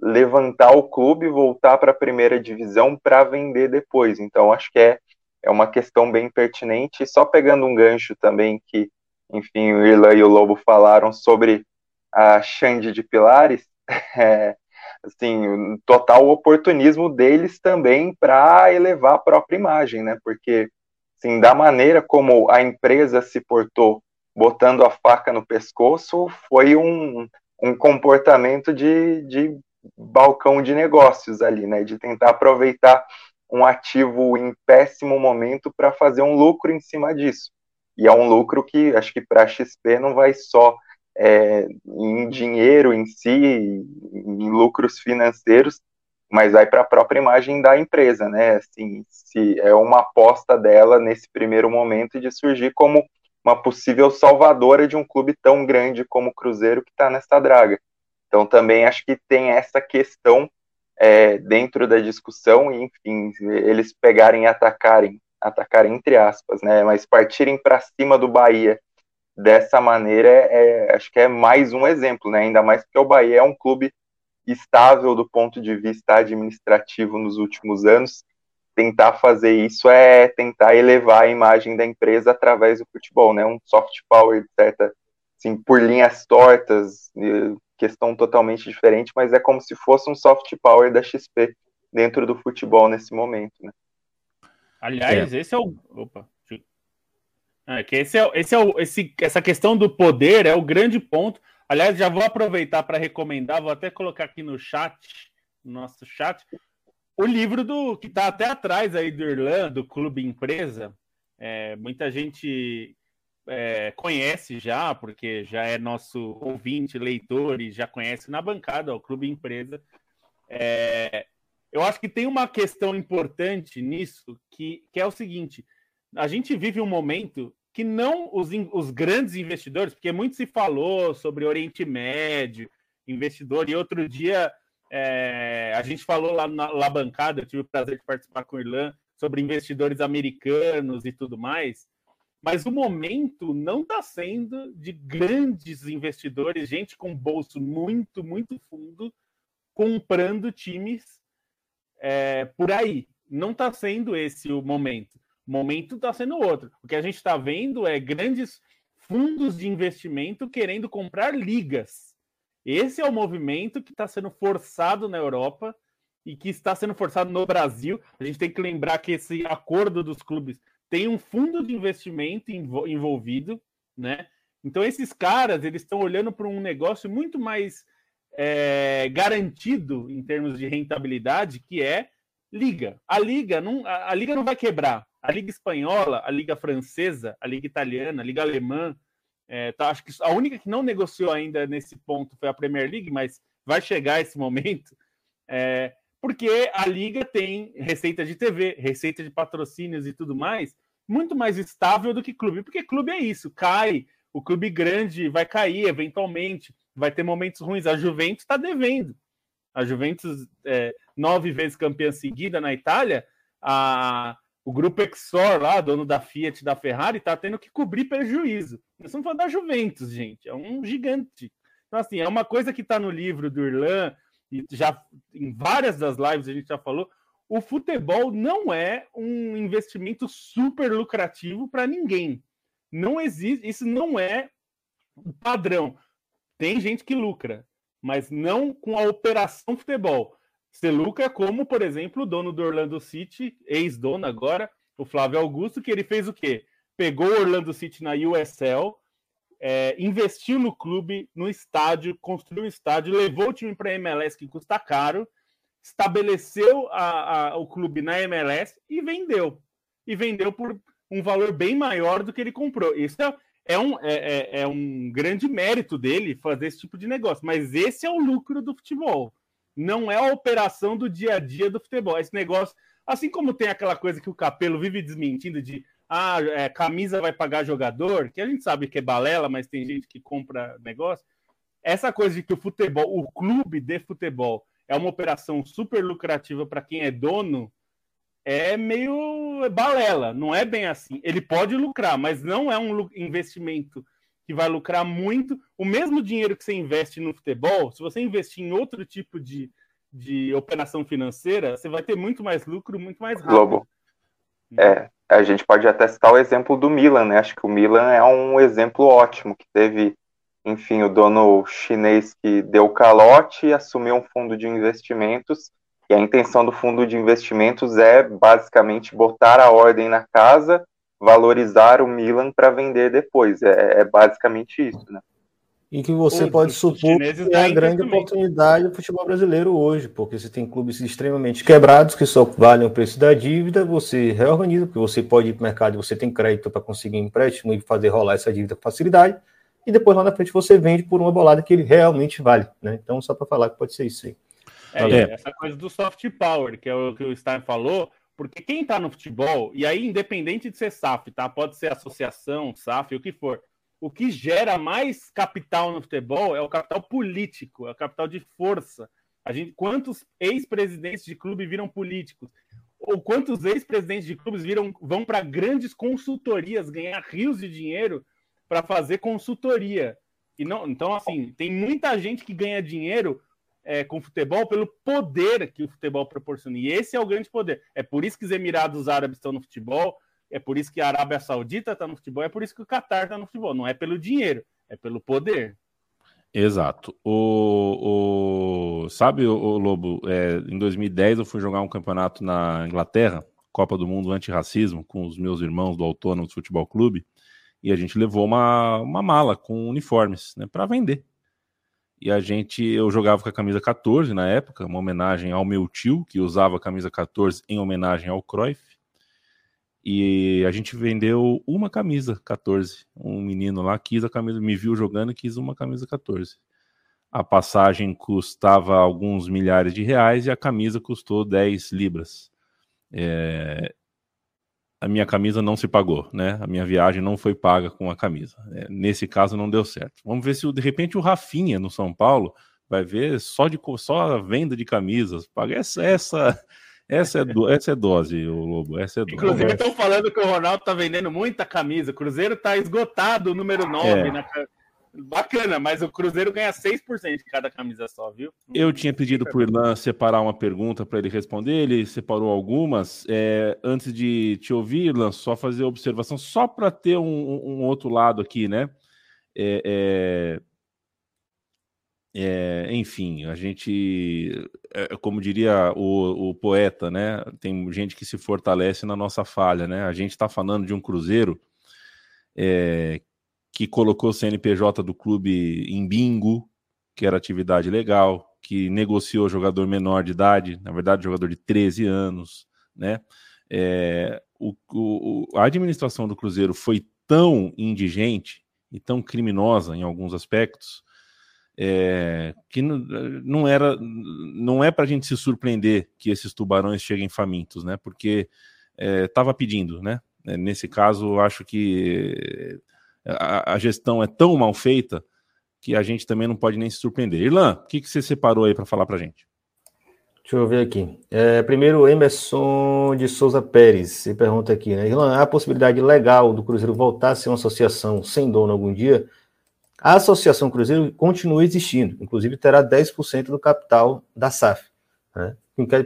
[SPEAKER 5] levantar o clube, voltar para a primeira divisão para vender depois. Então, acho que é, é uma questão bem pertinente. Só pegando um gancho também que, enfim, o Irla e o Lobo falaram sobre a Xande de Pilares, é, assim, total oportunismo deles também para elevar a própria imagem, né? Porque assim, da maneira como a empresa se portou, botando a faca no pescoço, foi um, um comportamento de, de balcão de negócios ali, né? De tentar aproveitar um ativo em péssimo momento para fazer um lucro em cima disso. E é um lucro que acho que para a XP não vai só é, em dinheiro em si, em lucros financeiros, mas vai para a própria imagem da empresa, né? Assim, se é uma aposta dela nesse primeiro momento de surgir como uma possível salvadora de um clube tão grande como o Cruzeiro que está nessa draga. Então também acho que tem essa questão é, dentro da discussão, e, enfim, eles pegarem e atacarem, atacarem entre aspas, né? Mas partirem para cima do Bahia dessa maneira, é, acho que é mais um exemplo, né? Ainda mais porque o Bahia é um clube estável do ponto de vista administrativo nos últimos anos. Tentar fazer isso é tentar elevar a imagem da empresa através do futebol, né? Um soft power, certa, assim, por linhas tortas, questão totalmente diferente, mas é como se fosse um soft power da XP dentro do futebol nesse momento, né?
[SPEAKER 4] Aliás, é. esse é o. Opa. É, que esse é, esse é o, esse, essa questão do poder é o grande ponto. Aliás, já vou aproveitar para recomendar, vou até colocar aqui no chat, no nosso chat, o livro do que está até atrás aí do Irlanda, do Clube Empresa. É, muita gente é, conhece já, porque já é nosso ouvinte, leitor e já conhece na bancada o Clube Empresa. É, eu acho que tem uma questão importante nisso, que, que é o seguinte: a gente vive um momento que não os, os grandes investidores, porque muito se falou sobre Oriente Médio, investidor, e outro dia é, a gente falou lá na, na bancada, eu tive o prazer de participar com o Irlan, sobre investidores americanos e tudo mais. Mas o momento não está sendo de grandes investidores, gente com bolso muito, muito fundo, comprando times é, por aí. Não está sendo esse o momento. O momento está sendo outro. O que a gente está vendo é grandes fundos de investimento querendo comprar ligas. Esse é o movimento que está sendo forçado na Europa e que está sendo forçado no Brasil. A gente tem que lembrar que esse acordo dos clubes tem um fundo de investimento envolvido, né? Então esses caras eles estão olhando para um negócio muito mais é, garantido em termos de rentabilidade, que é liga. A liga não, a, a, liga não vai quebrar. A liga espanhola, a liga francesa, a liga italiana, a liga alemã, é, tá, acho que a única que não negociou ainda nesse ponto foi a Premier League, mas vai chegar esse momento. É, porque a liga tem receita de TV, receita de patrocínios e tudo mais, muito mais estável do que clube, porque clube é isso, cai, o clube grande vai cair eventualmente, vai ter momentos ruins. A Juventus está devendo. A Juventus, é, nove vezes campeã seguida na Itália, a, o grupo Exor lá, dono da Fiat da Ferrari, está tendo que cobrir prejuízo. Nós estamos falando da Juventus, gente, é um gigante. Então, assim, é uma coisa que está no livro do Irlan, e já em várias das lives a gente já falou, o futebol não é um investimento super lucrativo para ninguém. Não existe, isso não é padrão. Tem gente que lucra, mas não com a operação futebol. Você lucra como, por exemplo, o dono do Orlando City, ex-dono agora, o Flávio Augusto, que ele fez o quê? Pegou o Orlando City na USL, é, investiu no clube, no estádio, construiu um estádio, levou o time para a MLS, que custa caro, estabeleceu a, a, o clube na MLS e vendeu. E vendeu por um valor bem maior do que ele comprou. Isso é, é um, é, é, é, um grande mérito dele fazer esse tipo de negócio. Mas esse é o lucro do futebol. Não é a operação do dia a dia do futebol. Esse negócio, assim como tem aquela coisa que o Capelo vive desmentindo de ah, é, camisa vai pagar jogador, que a gente sabe que é balela, mas tem gente que compra negócio. Essa coisa de que o futebol, o clube de futebol, é uma operação super lucrativa para quem é dono, é meio balela, não é bem assim. Ele pode lucrar, mas não é um investimento que vai lucrar muito. O mesmo dinheiro que você investe no futebol, se você investir em outro tipo de, de operação financeira, você vai ter muito mais lucro, muito mais rápido.
[SPEAKER 5] Globo. É, a gente pode até citar o exemplo do Milan, né? Acho que o Milan é um exemplo ótimo, que teve, enfim, o dono chinês que deu calote e assumiu um fundo de investimentos. E a intenção do fundo de investimentos é basicamente botar a ordem na casa, valorizar o Milan para vender depois. É, é basicamente isso, né?
[SPEAKER 3] E que você pode supor que é a grande oportunidade do futebol brasileiro hoje, porque você tem clubes extremamente quebrados que só valem o preço da dívida, você reorganiza, porque você pode ir para o mercado, você tem crédito para conseguir empréstimo e fazer rolar essa dívida com facilidade, e depois lá na frente você vende por uma bolada que ele realmente vale. Né? Então, só para falar que pode ser isso aí.
[SPEAKER 4] É, é, essa coisa do soft power, que é o que o Stein falou, porque quem está no futebol, e aí independente de ser SAF, tá? Pode ser associação, SAF, o que for o que gera mais capital no futebol é o capital político, é o capital de força. A gente, quantos ex-presidentes de clube viram políticos? Ou quantos ex-presidentes de clubes viram, vão para grandes consultorias ganhar rios de dinheiro para fazer consultoria? E não, então, assim, tem muita gente que ganha dinheiro é, com futebol pelo poder que o futebol proporciona. E esse é o grande poder. É por isso que os Emirados Árabes estão no futebol, é por isso que a Arábia Saudita está no futebol, é por isso que o Qatar está no futebol. Não é pelo dinheiro, é pelo poder.
[SPEAKER 2] Exato. O, o sabe, o, o Lobo, é, em 2010 eu fui jogar um campeonato na Inglaterra, Copa do Mundo Antirracismo, com os meus irmãos do Autônomo Futebol Clube, e a gente levou uma, uma mala com uniformes, né, para vender. E a gente, eu jogava com a camisa 14 na época, uma homenagem ao meu tio, que usava a camisa 14 em homenagem ao Cruyff. E a gente vendeu uma camisa 14. Um menino lá quis a camisa, me viu jogando e quis uma camisa 14. A passagem custava alguns milhares de reais e a camisa custou 10 libras. É... A minha camisa não se pagou, né? A minha viagem não foi paga com a camisa. É, nesse caso não deu certo. Vamos ver se de repente o Rafinha no São Paulo vai ver só de só a venda de camisas. Paga essa, essa essa é, do, essa é dose, o Lobo. Essa é dose.
[SPEAKER 4] Inclusive, estão falando que o Ronaldo tá vendendo muita camisa. O Cruzeiro tá esgotado o número 9 é. na Bacana, mas o Cruzeiro ganha 6% de cada camisa só, viu?
[SPEAKER 2] Eu tinha pedido para o Irlan separar uma pergunta para ele responder, ele separou algumas. É, antes de te ouvir, Irlan, só fazer observação, só para ter um, um, outro lado aqui, né? É, é, é, enfim, a gente, é, como diria o, o, poeta, né? Tem gente que se fortalece na nossa falha, né? A gente está falando de um Cruzeiro é, que colocou o CNPJ do clube em bingo, que era atividade legal, que negociou jogador menor de idade, na verdade, jogador de 13 anos, né? É, o, o, a administração do Cruzeiro foi tão indigente e tão criminosa em alguns aspectos é, que não era, não é para a gente se surpreender que esses tubarões cheguem famintos, né? Porque estava é, pedindo, né? É, nesse caso, acho que a, a, gestão é tão mal feita que a gente também não pode nem se surpreender. Irlan, o que, que você separou aí para falar para gente?
[SPEAKER 3] Deixa eu ver aqui. É, primeiro, Emerson de Souza Pérez se pergunta aqui, né? Irlan, há a possibilidade legal do Cruzeiro voltar a ser uma associação sem dono algum dia? A Associação Cruzeiro continua existindo, inclusive terá 10% do capital da SAF. Né?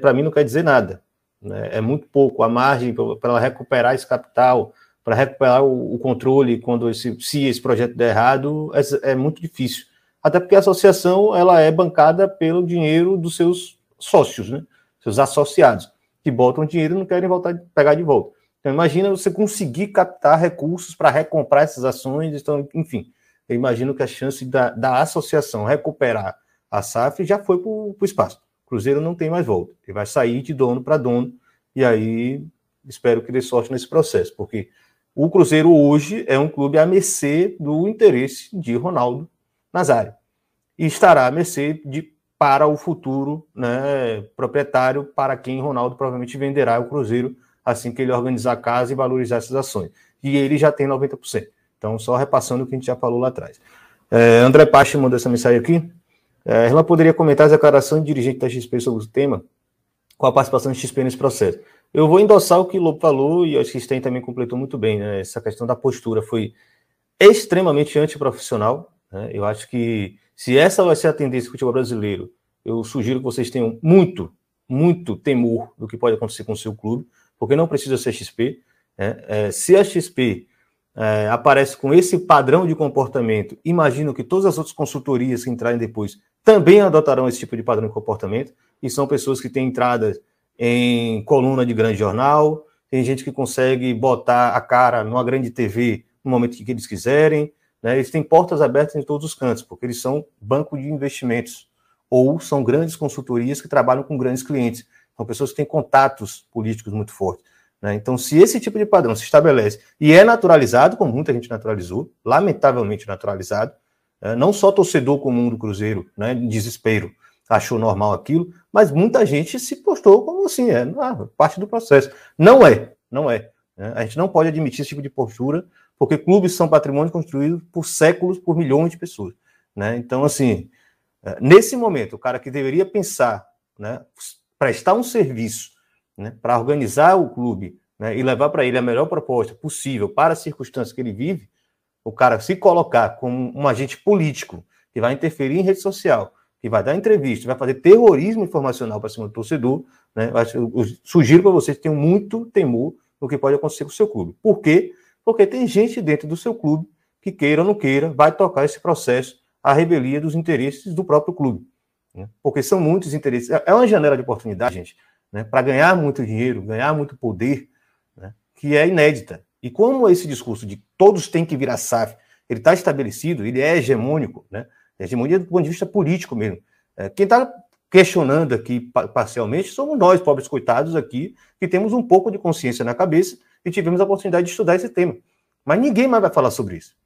[SPEAKER 3] Para mim não quer dizer nada. Né? É muito pouco. A margem para ela recuperar esse capital, para recuperar o, o, controle quando esse, se esse projeto der errado, é, é muito difícil. Até porque a associação ela é bancada pelo dinheiro dos seus sócios, né? seus associados, que botam dinheiro e não querem voltar pegar de volta. Então, imagina você conseguir captar recursos para recomprar essas ações, então, enfim, eu imagino que a chance da, da associação recuperar a SAF já foi para o espaço. Cruzeiro não tem mais volta, ele vai sair de dono para dono, e aí espero que dê sorte nesse processo, porque o Cruzeiro hoje é um clube à mercê do interesse de Ronaldo Nazário, e estará à mercê de para o futuro né, proprietário, para quem Ronaldo provavelmente venderá o Cruzeiro assim que ele organizar a casa e valorizar essas ações. E ele já tem 90%. Então, só repassando o que a gente já falou lá atrás. É, André Pache mandou essa mensagem aqui. É, ela poderia comentar as declarações de dirigente da XP sobre o tema, com a participação de XP nesse processo. Eu vou endossar o que o Lobo falou, e acho que Sten também completou muito bem, né? Essa questão da postura foi extremamente antiprofissional. Né? Eu acho que se essa vai ser a tendência do futebol brasileiro, eu sugiro que vocês tenham muito, muito temor do que pode acontecer com o seu clube, porque não precisa ser XP. Né? É, se a XP é, aparece com esse padrão de comportamento, imagino que todas as outras consultorias que entrarem depois também adotarão esse tipo de padrão de comportamento, e são pessoas que têm entradas em coluna de grande jornal, tem gente que consegue botar a cara numa grande TV no momento que eles quiserem, né? eles têm portas abertas em todos os cantos, porque eles são banco de investimentos, ou são grandes consultorias que trabalham com grandes clientes, são pessoas que têm contatos políticos muito fortes. Né? Então, se esse tipo de padrão se estabelece e é naturalizado, como muita gente naturalizou, lamentavelmente naturalizado, é, não só torcedor comum do Cruzeiro, né, desespero, achou normal aquilo, mas muita gente se postou como assim, é ah, parte do processo. Não é, não é. Né? A gente não pode admitir esse tipo de postura, porque clubes são patrimônio construído por séculos, por milhões de pessoas. Né? Então, assim, é, nesse momento, o cara que deveria pensar, né, prestar um serviço né, para organizar o clube né, e levar para ele a melhor proposta possível para as circunstâncias que ele vive, o cara se colocar como um agente político que vai interferir em rede social, que vai dar entrevista, vai fazer terrorismo informacional para cima do torcedor, né, eu, sugiro para vocês que tenham muito temor no que pode acontecer com o seu clube. Por quê? Porque tem gente dentro do seu clube que queira ou não queira, vai tocar esse processo à revelia dos interesses do próprio clube. Né? Porque são muitos interesses. É, é uma janela de oportunidade, gente, né, para ganhar muito dinheiro, ganhar muito poder, né, que é inédita. E como esse discurso de todos têm que virar SAF, ele está estabelecido, ele é hegemônico, né? Hegemonia do ponto de vista político mesmo. É, quem está questionando aqui parcialmente somos nós, pobres coitados aqui, que temos um pouco de consciência na cabeça e tivemos a oportunidade de estudar esse tema. Mas ninguém mais vai falar sobre isso.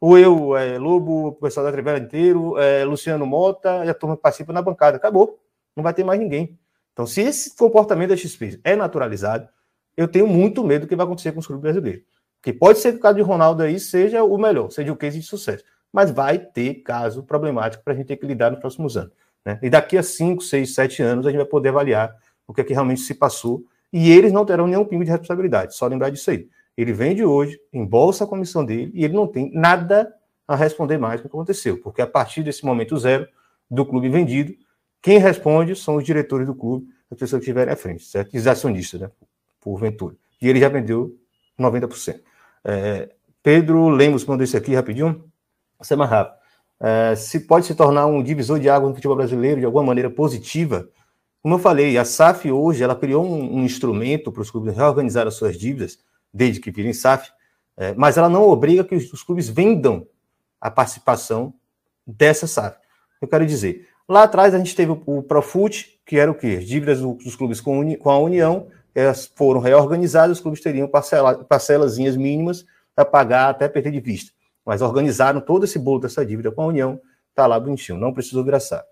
[SPEAKER 3] Ou eu, é, Lobo, o pessoal da Trivela inteiro, é, Luciano Mota e a turma que participa na bancada. Acabou. Não vai ter mais ninguém. Então, se esse comportamento da XP é naturalizado, eu tenho muito medo do que vai acontecer com os clubes brasileiros. Porque pode ser que o caso de Ronaldo aí seja o melhor, seja o case de sucesso. Mas vai ter caso problemático para a gente ter que lidar nos próximos anos. Né? E daqui a 5, 6, 7 anos a gente vai poder avaliar o que, é que realmente se passou. E eles não terão nenhum pingo de responsabilidade. Só lembrar disso aí. Ele vende hoje, embolsa a comissão dele e ele não tem nada a responder mais do que aconteceu, porque a partir desse momento zero do clube vendido, quem responde são os diretores do clube, as pessoas que estiverem à frente, certo? Os acionistas, né? Porventura. E ele já vendeu 90%. É, Pedro Lemos mandou isso aqui rapidinho. Você é se pode se tornar um divisor de água no futebol brasileiro de alguma maneira positiva. Como eu falei, a SAF hoje ela criou um, um instrumento para os clubes reorganizar as suas dívidas desde que virem SAF, é, mas ela não obriga que os, os, clubes vendam a participação dessa SAF. Eu quero dizer, lá atrás a gente teve o, o Profut, que era o quê? As dívidas dos, dos clubes com, uni, com, a União, elas foram reorganizadas, os clubes teriam parcela, parcelazinhas mínimas para pagar até perder de vista. Mas organizaram todo esse bolo dessa dívida com a União, está lá bonitinho, não precisou SAF.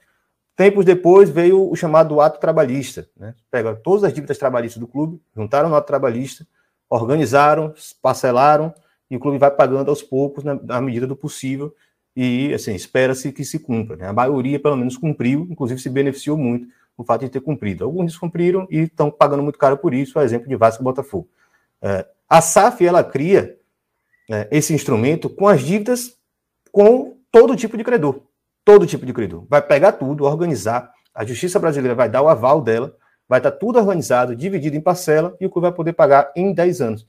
[SPEAKER 3] Tempos depois veio o chamado ato trabalhista. Né? Pega todas as dívidas trabalhistas do clube, juntaram no ato trabalhista, organizaram, parcelaram, e o clube vai pagando aos poucos, na, na medida do possível, e assim, espera-se que se cumpra. Né? A maioria, pelo menos, cumpriu, inclusive se beneficiou muito o fato de ter cumprido. Alguns descumpriram e estão pagando muito caro por isso, o exemplo de Vasco e Botafogo. É, a SAF, ela cria é, esse instrumento com as dívidas com todo tipo de credor. Todo tipo de credor. Vai pegar tudo, organizar, a justiça brasileira vai dar o aval dela, vai estar tudo organizado, dividido em parcela, e o clube vai poder pagar em 10 anos.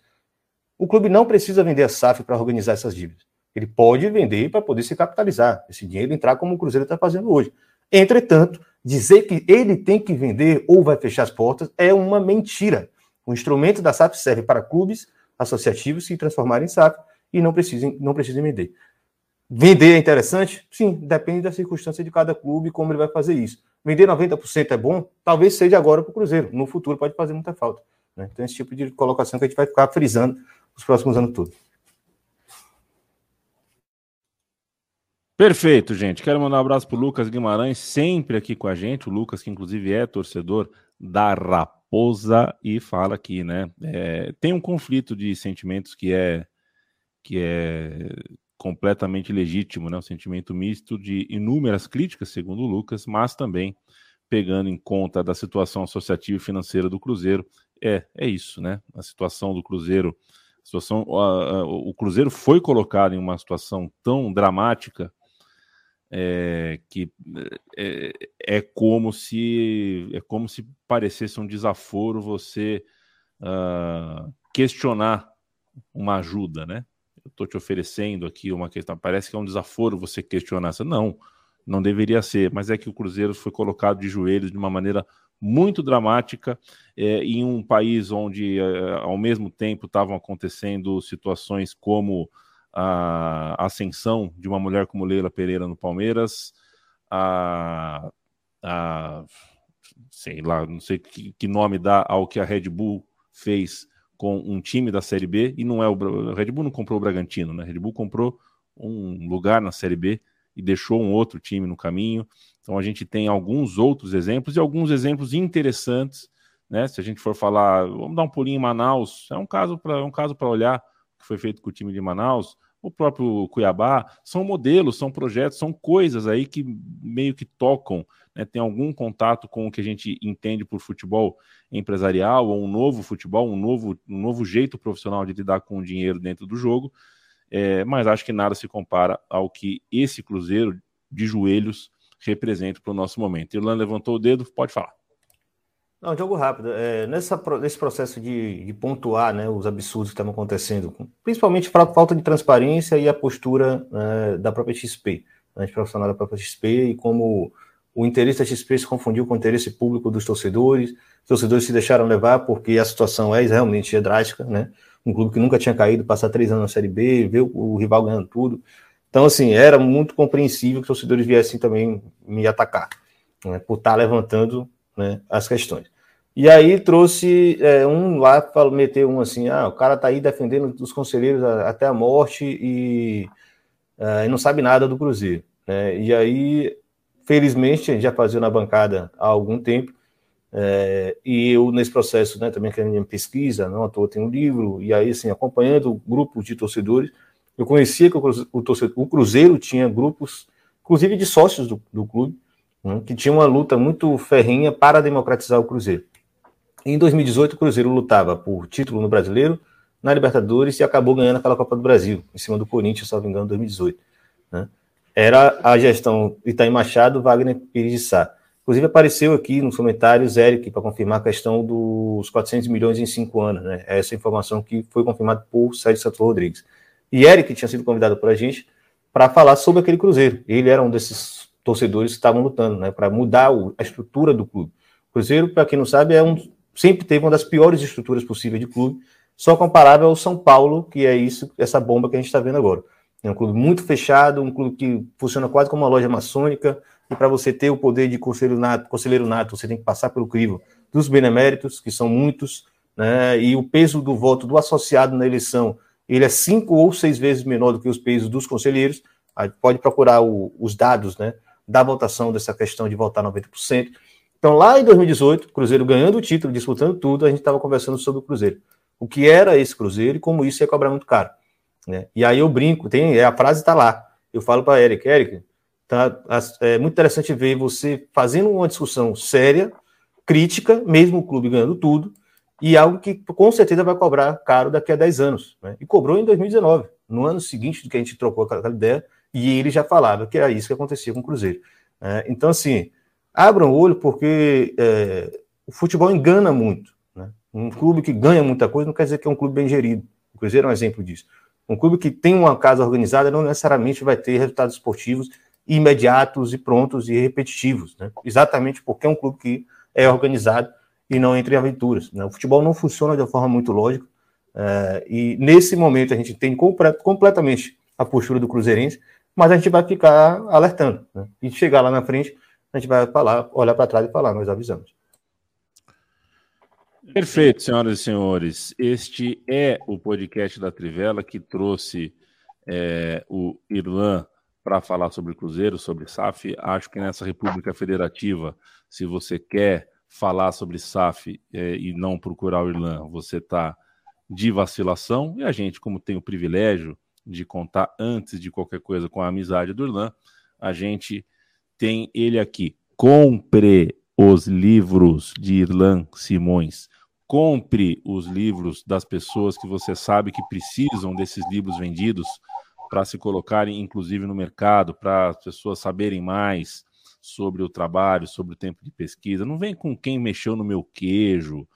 [SPEAKER 3] O clube não precisa vender a SAF para organizar essas dívidas. Ele pode vender para poder se capitalizar, esse dinheiro entrar como o Cruzeiro está fazendo hoje. Entretanto, dizer que ele tem que vender ou vai fechar as portas é uma mentira. O instrumento da SAF serve para clubes associativos se transformarem em SAF e não precisem, não precisem vender. Vender é interessante? Sim, depende da circunstância de cada clube como ele vai fazer isso. Vender 90% é bom? Talvez seja agora para o Cruzeiro. No futuro pode fazer muita falta. Né? Então, esse tipo de colocação que a gente vai ficar frisando os próximos anos todos.
[SPEAKER 2] Perfeito, gente. Quero mandar um abraço para o Lucas Guimarães, sempre aqui com a gente. O Lucas, que inclusive é torcedor da Raposa, e fala aqui, né? É, tem um conflito de sentimentos que é que é completamente legítimo, né? Um sentimento misto de inúmeras críticas, segundo o Lucas, mas também pegando em conta da situação associativa e financeira do Cruzeiro. É, é isso, né? A situação do Cruzeiro, situação, o Cruzeiro foi colocado em uma situação tão dramática é, que é, é, como se é como se parecesse um desaforo você uh, questionar uma ajuda, né? Estou te oferecendo aqui uma questão, parece que é um desaforo você questionar essa. Não, não deveria ser, mas é que o Cruzeiro foi colocado de joelhos de uma maneira muito dramática é, em um país onde, é, ao mesmo tempo, estavam acontecendo situações como a ascensão de uma mulher como Leila Pereira no Palmeiras, a, a sei lá, não sei que, que, nome dá ao que a Red Bull fez com um time da Série B, e não é o a Red Bull não comprou o Bragantino, né? Red Bull comprou um lugar na Série B e deixou um outro time no caminho. Então a gente tem alguns outros exemplos e alguns exemplos interessantes, né? Se a gente for falar, vamos dar um pulinho em Manaus, é um caso para um caso para olhar que foi feito com o time de Manaus o próprio Cuiabá, são modelos, são projetos, são coisas aí que meio que tocam, né, tem algum contato com o que a gente entende por futebol empresarial, ou um novo futebol, um novo, um novo jeito profissional de lidar com o dinheiro dentro do jogo, é, mas acho que nada se compara ao que esse Cruzeiro de joelhos representa para o nosso momento. Irlanda levantou o dedo, pode falar.
[SPEAKER 3] Não, jogo rápido. É, nessa, nesse processo de, de, pontuar né, os absurdos que estavam acontecendo, principalmente a falta de transparência e a postura né, da própria XP, né, profissional da própria XP, e como o interesse da XP se confundiu com o interesse público dos torcedores, os torcedores se deixaram levar porque a situação é realmente é drástica, né? Um clube que nunca tinha caído, passar três anos na Série B, ver o, o rival ganhando tudo. Então, assim, era muito compreensível que os torcedores viessem também me atacar, né, por estar levantando né, as questões. E aí trouxe é, um lá para meter um assim, ah, o cara tá aí defendendo os conselheiros até a morte e, uh, e não sabe nada do Cruzeiro. Né? E aí, felizmente, a gente já fazia na bancada há algum tempo, é, e eu nesse processo né, também querendo pesquisa, não à toa tem um livro, e aí assim, acompanhando grupos de torcedores, eu conhecia que o, o, o Cruzeiro tinha grupos, inclusive de sócios do, do clube, né, que tinha uma luta muito ferrinha para democratizar o Cruzeiro. Em 2018, o Cruzeiro lutava por título no Brasileiro, na Libertadores e acabou ganhando aquela Copa do Brasil, em cima do Corinthians, salvo engano, em 2018. Né? Era a gestão Itaí Machado, Wagner Pires de Sá. Inclusive apareceu aqui nos comentários Eric para confirmar a questão dos 400 milhões em cinco anos. Né? Essa informação que foi confirmada por Sérgio Santos Rodrigues. E Eric tinha sido convidado por a gente para falar sobre aquele Cruzeiro. Ele era um desses torcedores que estavam lutando né, para mudar a estrutura do clube. O Cruzeiro, para quem não sabe, é um, sempre teve uma das piores estruturas possíveis de clube, só comparável ao São Paulo, que é isso, essa bomba que a gente está vendo agora. É um clube muito fechado, um clube que funciona quase como uma loja maçônica, e para você ter o poder de conselheiro nato, conselheiro nato, você tem que passar pelo crivo dos beneméritos, que são muitos, né, e o peso do voto do associado na eleição, ele é cinco ou seis vezes menor do que os pesos dos conselheiros, Aí pode procurar o, os dados né, da votação dessa questão de votar 90%. Então, lá em 2018, Cruzeiro ganhando o título, disputando tudo, a gente estava conversando sobre o Cruzeiro. O que era esse Cruzeiro e como isso ia cobrar muito caro. Né? E aí eu brinco, tem, a frase está lá. Eu falo para Eric, Eric, Tá? É muito interessante ver você fazendo uma discussão séria, crítica, mesmo o clube ganhando tudo, e algo que com certeza vai cobrar caro daqui a 10 anos. Né? E cobrou em 2019, no ano seguinte do que a gente trocou aquela ideia, e ele já falava que era isso que acontecia com o Cruzeiro. É, então, assim, abram o olho, porque é, o futebol engana muito. Né? Um clube que ganha muita coisa não quer dizer que é um clube bem gerido. O Cruzeiro é um exemplo disso. Um clube que tem uma casa organizada não necessariamente vai ter resultados esportivos imediatos e prontos e repetitivos, né? exatamente porque é um clube que é organizado e não entre aventuras. Né? O futebol não funciona de uma forma muito lógica, é, e nesse momento a gente tem completamente a postura do Cruzeirense, mas a gente vai ficar alertando. Né? E chegar lá na frente, a gente vai falar, olhar para trás e falar, nós avisamos.
[SPEAKER 2] Perfeito, senhoras e senhores. Este é o podcast da Trivela que trouxe é, o Irlan para falar sobre Cruzeiro, sobre SAF. Acho que nessa República Federativa, se você quer falar sobre SAF é, e não procurar o Irlan, você está de vacilação. E a gente, como tem o privilégio de contar antes de qualquer coisa com a amizade do Irlan, a gente tem ele aqui. Compre os livros de Irlan Simões. Compre os livros das pessoas que você sabe que precisam desses livros vendidos para se colocarem, inclusive, no mercado, para as pessoas saberem mais sobre o trabalho, sobre o tempo de pesquisa. Não vem com quem mexeu no meu queijo,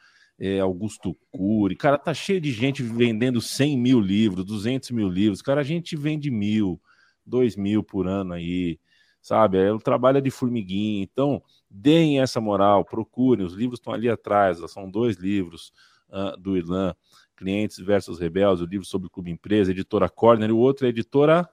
[SPEAKER 2] é, Augusto Cury. Cara, tá cheio de gente vendendo 100 mil livros, 200 mil livros. Cara, a gente vende mil, dois mil por ano aí, sabe? É, o trabalho é de formiguinha. Então, deem essa moral, procurem. Os livros estão ali atrás. São dois livros uh, do Irlan. Clientes versus Rebeldes, o livro sobre o Clube Empresa, editora Corner, e o outro é editora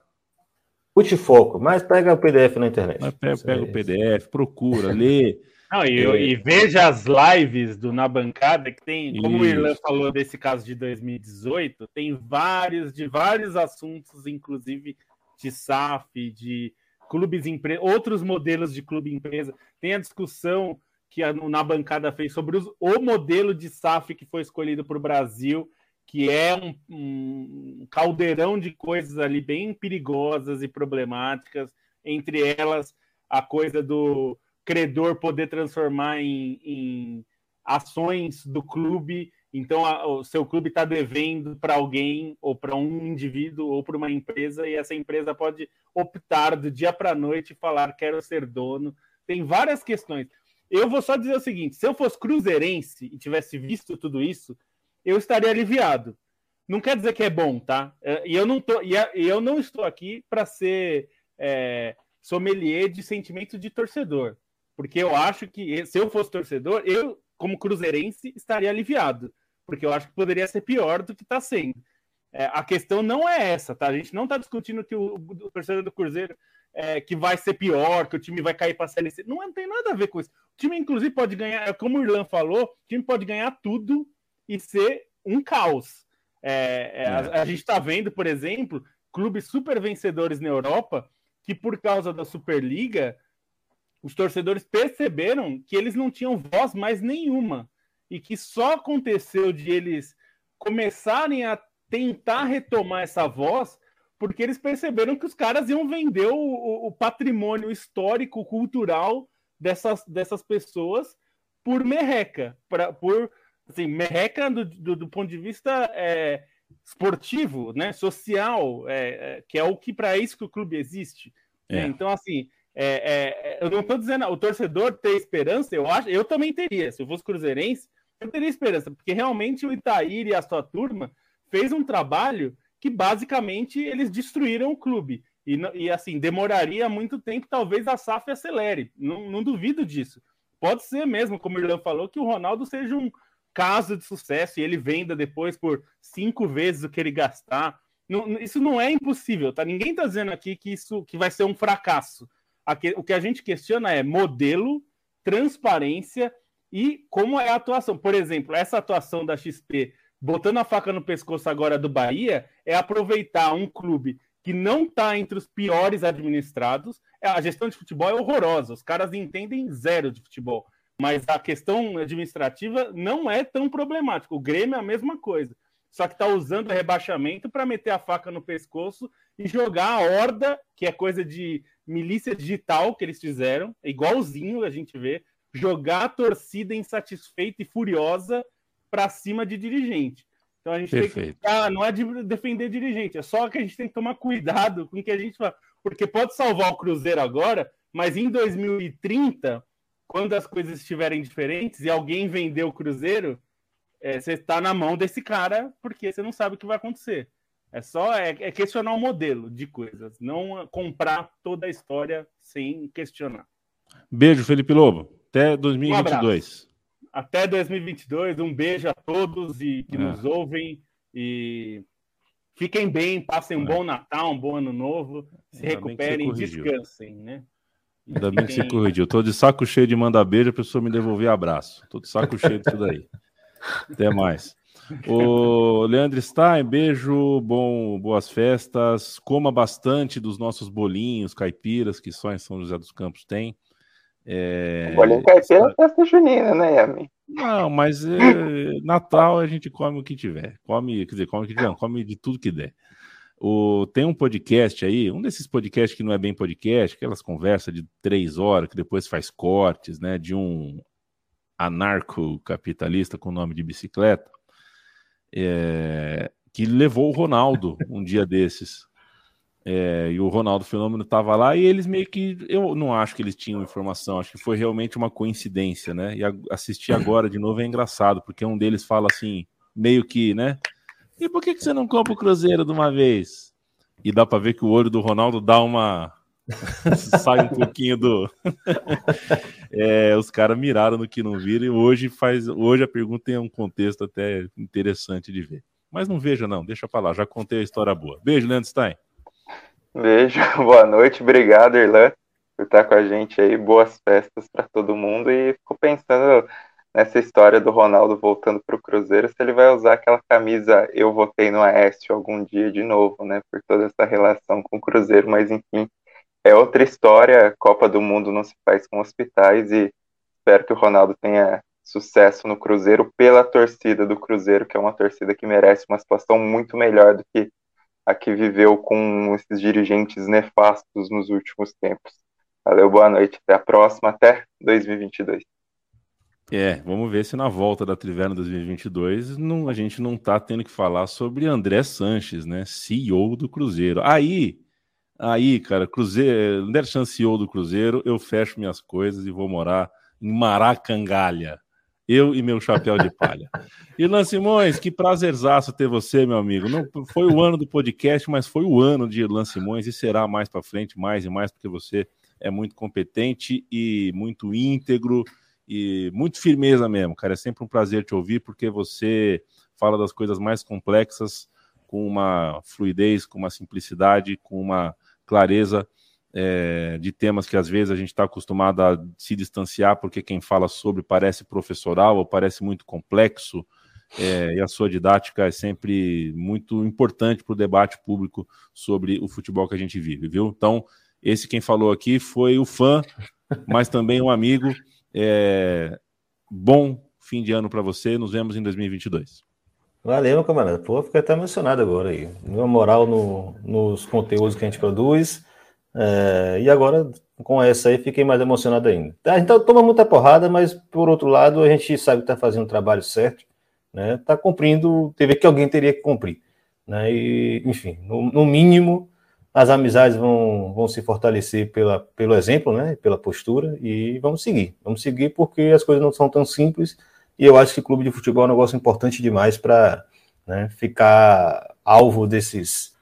[SPEAKER 3] Multifoco, mas pega o PDF na internet. Mas
[SPEAKER 2] pega, pega o PDF, procura, lê.
[SPEAKER 4] Não, e, é... e, veja as lives do Na Bancada, que tem, como Isso. o Irlan falou desse caso de 2018, tem vários, de vários assuntos, inclusive de SAF, de clubes empresa, outros modelos de clube empresa. Tem a discussão que a Na Bancada fez sobre os, o modelo de SAF que foi escolhido para o Brasil que é um, um, caldeirão de coisas ali bem perigosas e problemáticas, entre elas a coisa do credor poder transformar em, em ações do clube. Então, a, o seu clube está devendo para alguém, ou para um indivíduo, ou para uma empresa, e essa empresa pode optar do dia para a noite e falar: quero ser dono. Tem várias questões. Eu vou só dizer o seguinte: se eu fosse cruzeirense e tivesse visto tudo isso, eu estaria aliviado. Não quer dizer que é bom, tá? É, e eu não, tô, e eu não estou aqui para ser é, sommelier de sentimento de torcedor. Porque eu acho que se eu fosse torcedor, eu, como cruzeirense, estaria aliviado. Porque eu acho que poderia ser pior do que está sendo. É, a questão não é essa, tá? A gente não está discutindo que o, o, torcedor do Cruzeiro é, que vai ser pior, que o time vai cair para a Série C. Não, não tem nada a ver com isso. O time, inclusive, pode ganhar, como o Irlan falou, o time pode ganhar tudo e ser um caos. É, é, a, é. a, gente está vendo, por exemplo, clubes super vencedores na Europa que, por causa da Superliga, os torcedores perceberam que eles não tinham voz mais nenhuma e que só aconteceu de eles começarem a tentar retomar essa voz porque eles perceberam que os caras iam vender o, o, o patrimônio histórico, cultural dessas, dessas pessoas por merreca, pra, por assim, merreca do, do, do ponto de vista é, esportivo, né, social, é, é, que é o que para isso que o clube existe. Né? É. Então, assim, é, é, eu não estou dizendo o torcedor ter esperança, eu acho, eu também teria. Se eu fosse cruzeirense, eu teria esperança, porque realmente o Itair e a sua turma fez um trabalho que basicamente eles destruíram o clube. E, e assim, demoraria muito tempo, talvez a SAF acelere. Não, não duvido disso. Pode ser mesmo, como o Irlan falou, que o Ronaldo seja um, caso de sucesso e ele venda depois por cinco vezes o que ele gastar. Não, isso não é impossível, tá? Ninguém está dizendo aqui que isso que vai ser um fracasso. Aqui, o que a gente questiona é modelo, transparência e como é a atuação. Por exemplo, essa atuação da XP botando a faca no pescoço agora do Bahia é aproveitar um clube que não está entre os piores administrados. A gestão de futebol é horrorosa, os caras entendem zero de futebol mas a questão administrativa não é tão problemática. O Grêmio é a mesma coisa. Só que está usando o rebaixamento para meter a faca no pescoço e jogar a horda, que é coisa de milícia digital que eles fizeram, igualzinho a gente vê, jogar a torcida insatisfeita e furiosa para cima de dirigente. Então a gente Perfeito. tem que. Ah, não é de defender dirigente, é só que a gente tem que tomar cuidado com o que a gente fala. Porque pode salvar o Cruzeiro agora, mas em 2030, quando as coisas estiverem diferentes e alguém vender o Cruzeiro, é, você está na mão desse cara porque você não sabe o que vai acontecer. É só é, é questionar o modelo de coisas, não comprar toda a história sem questionar.
[SPEAKER 2] Beijo, Felipe Lobo. Até 2022.
[SPEAKER 4] Um Até 2022. Um beijo a todos e que é. nos ouvem e fiquem bem, passem um é. bom Natal, um bom ano novo, se Ainda recuperem, descansem, né?
[SPEAKER 2] Ainda bem que você corrigiu. Estou de saco cheio de mandar beijo, a pessoa me devolver abraço. Estou de saco cheio disso daí. Até mais. O Leandro Stein, beijo, bom, boas festas. Coma bastante dos nossos bolinhos caipiras que só em São José dos Campos tem.
[SPEAKER 5] É... Bolinho caipira é festa junina, né, Yami?
[SPEAKER 2] Não, mas é, Natal a gente come o que tiver. Come, quer dizer, come o que tiver, come de tudo que der. O, tem um podcast aí, um desses podcasts que não é bem podcast, aquelas conversas de três horas que depois faz cortes, né? De um anarco-capitalista com nome de bicicleta, é, que levou o Ronaldo um dia desses. É, e o Ronaldo Fenômeno estava lá e eles meio que. Eu não acho que eles tinham informação, acho que foi realmente uma coincidência, né? E a, assistir agora de novo é engraçado, porque um deles fala assim, meio que, né? E por que, que você não compra o Cruzeiro de uma vez? E dá para ver que o olho do Ronaldo dá uma, sai um pouquinho do. é, os caras miraram no que não viram e hoje faz. Hoje a pergunta tem um contexto até interessante de ver. Mas não veja, não, deixa pra lá, já contei a história boa. Beijo, Leandro Stein.
[SPEAKER 5] Beijo, boa noite, obrigado, Irlan, por estar com a gente aí. Boas festas para todo mundo. E fico pensando nessa história do Ronaldo voltando para o Cruzeiro, se ele vai usar aquela camisa Eu votei no Aécio algum dia de novo, né? Por toda essa relação com o Cruzeiro, mas enfim, é outra história. Copa do Mundo não se faz com hospitais e espero que o Ronaldo tenha sucesso no Cruzeiro pela torcida do Cruzeiro, que é uma torcida que merece uma situação muito melhor do que a que viveu com esses dirigentes nefastos nos últimos tempos. Valeu, boa noite, até a próxima, até 2022.
[SPEAKER 2] É, vamos ver se na volta da Triverna 2022 não, a gente não tá tendo que falar sobre André Sanches, né, CEO do Cruzeiro. Aí Aí, cara, Cruzeiro, der chance do Cruzeiro, eu fecho minhas coisas e vou morar em Maracangalha. Eu e meu chapéu de palha. Irlan Simões, que prazerzaço ter você, meu amigo. Não foi o ano do podcast, mas foi o ano de Irlan Simões e será mais para frente, mais e mais, porque você é muito competente e muito íntegro e muito firmeza mesmo, cara. É sempre um prazer te ouvir, porque você fala das coisas mais complexas com uma fluidez, com uma simplicidade, com uma clareza é, de temas que às vezes a gente está acostumado a se distanciar porque quem fala sobre parece professoral ou parece muito complexo. É, e a sua didática é sempre muito importante para o debate público sobre o futebol que a gente vive, viu? Então, esse quem falou aqui foi o fã, mas também um amigo. É, bom fim de ano para você. Nos vemos em 2022.
[SPEAKER 3] Valeu, meu camarada. Pô, fiquei até emocionado agora aí. Uma moral no, nos conteúdos que a gente produz. É, e agora, com essa aí, fiquei mais emocionado ainda. A gente tá, toma muita porrada, mas por outro lado, a gente sabe que está fazendo o trabalho certo, né? Está cumprindo, teve que alguém teria que cumprir. Né? E, enfim, no, no, mínimo, as amizades vão, vão se fortalecer pela, pelo exemplo, né? Pela postura, e vamos seguir. Vamos seguir porque as coisas não são tão simples e eu acho que clube de futebol é um negócio importante demais para né, ficar alvo desses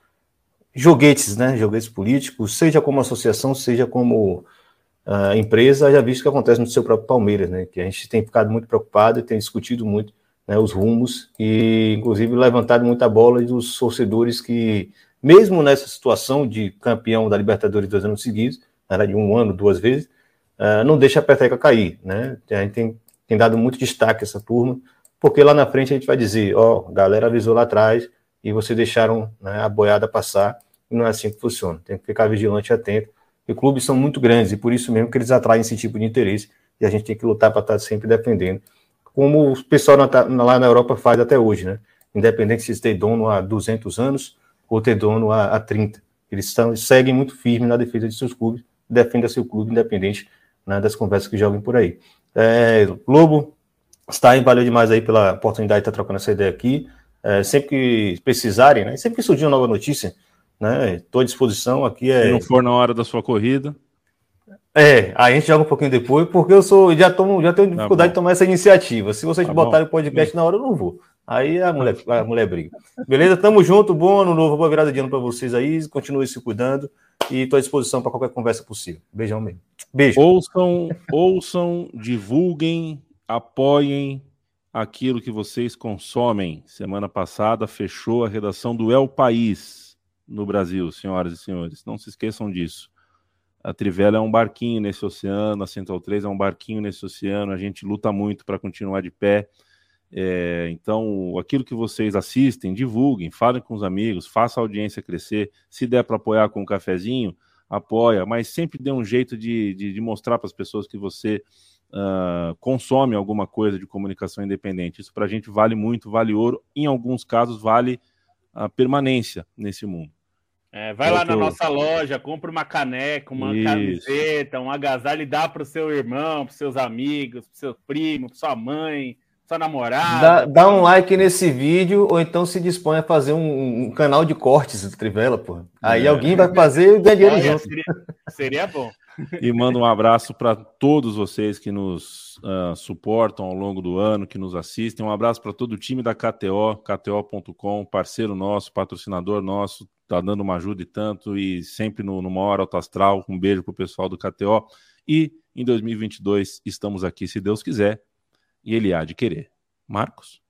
[SPEAKER 3] joguetes, né? Joguetes políticos, seja como associação, seja como uh, empresa. Já visto o que acontece no seu próprio Palmeiras, né? Que a gente tem ficado muito preocupado e tem discutido muito né, os rumos e, inclusive, levantado muita bola dos torcedores que, mesmo nessa situação de campeão da Libertadores dois anos seguidos, era de um ano, duas vezes, uh, não deixa a peteca cair, né? A gente tem tem dado muito destaque essa turma, porque lá na frente a gente vai dizer, ó, oh, galera avisou lá atrás e vocês deixaram né, a boiada passar, e não é assim que funciona. Tem que ficar vigilante e atento. E clubes são muito grandes e por isso mesmo que eles atraem esse tipo de interesse e a gente tem que lutar para estar sempre defendendo, como o pessoal lá na Europa faz até hoje, né? independente se tem dono há 200 anos ou ter dono há, há 30. Eles, estão, seguem muito firmes na defesa de seus clubes, defenda seu clube, independente né, das conversas que joguem por aí. É, Lobo, Stein, valeu demais aí pela oportunidade de estar trocando essa ideia aqui. É, sempre que precisarem, né, sempre que surgir uma nova notícia, né, estou à disposição aqui. É...
[SPEAKER 2] Se não for na hora da sua corrida.
[SPEAKER 3] É, aí a gente joga um pouquinho depois, porque eu sou, já, tomo, já tenho tá dificuldade tá de tomar essa iniciativa. Se vocês tá botarem o podcast na hora, eu não vou. Aí a mulher, a mulher briga. Beleza? Tamo junto, bom ano novo, boa virada de ano para vocês aí. Continue se cuidando e estou à disposição para qualquer conversa possível. Beijão mesmo. Beijo.
[SPEAKER 2] Ouçam, ouçam, divulguem, apoiem aquilo que vocês consomem. Semana passada fechou a redação do El País no Brasil, senhoras e senhores. Não se esqueçam disso. A Trivela é um barquinho nesse oceano, a Central 3 é um barquinho nesse oceano, a gente luta muito para continuar de pé. É, então, aquilo que vocês assistem, divulguem, falem com os amigos, faça a audiência crescer. Se der para apoiar com um cafezinho, apoia, mas sempre dê um jeito de, de, de mostrar para as pessoas que você uh, consome alguma coisa de comunicação independente. Isso para a gente vale muito, vale ouro. Em alguns casos, vale a permanência nesse mundo.
[SPEAKER 4] É, vai lá na nossa loja, compra uma caneca, uma Isso. camiseta, um agasalho e dá para o seu irmão, para seus amigos, para seu primo, para sua mãe, sua namorada.
[SPEAKER 3] Dá, dá, um like nesse vídeo ou então se dispõe a fazer um, um canal de cortes do Trivela, pô. Aí é. alguém vai fazer e ganha dinheiro junto.
[SPEAKER 4] Seria, seria bom.
[SPEAKER 2] E mando um abraço para todos vocês que nos uh, suportam ao longo do ano, que nos assistem. Um abraço para todo o time da KTO, KTO.com, parceiro nosso, patrocinador nosso, tá dando uma ajuda e tanto, e sempre no, no maior alto astral. Um beijo pro pessoal do KTO. E em 2022 estamos aqui, se Deus quiser, e ele há de querer. Marcos?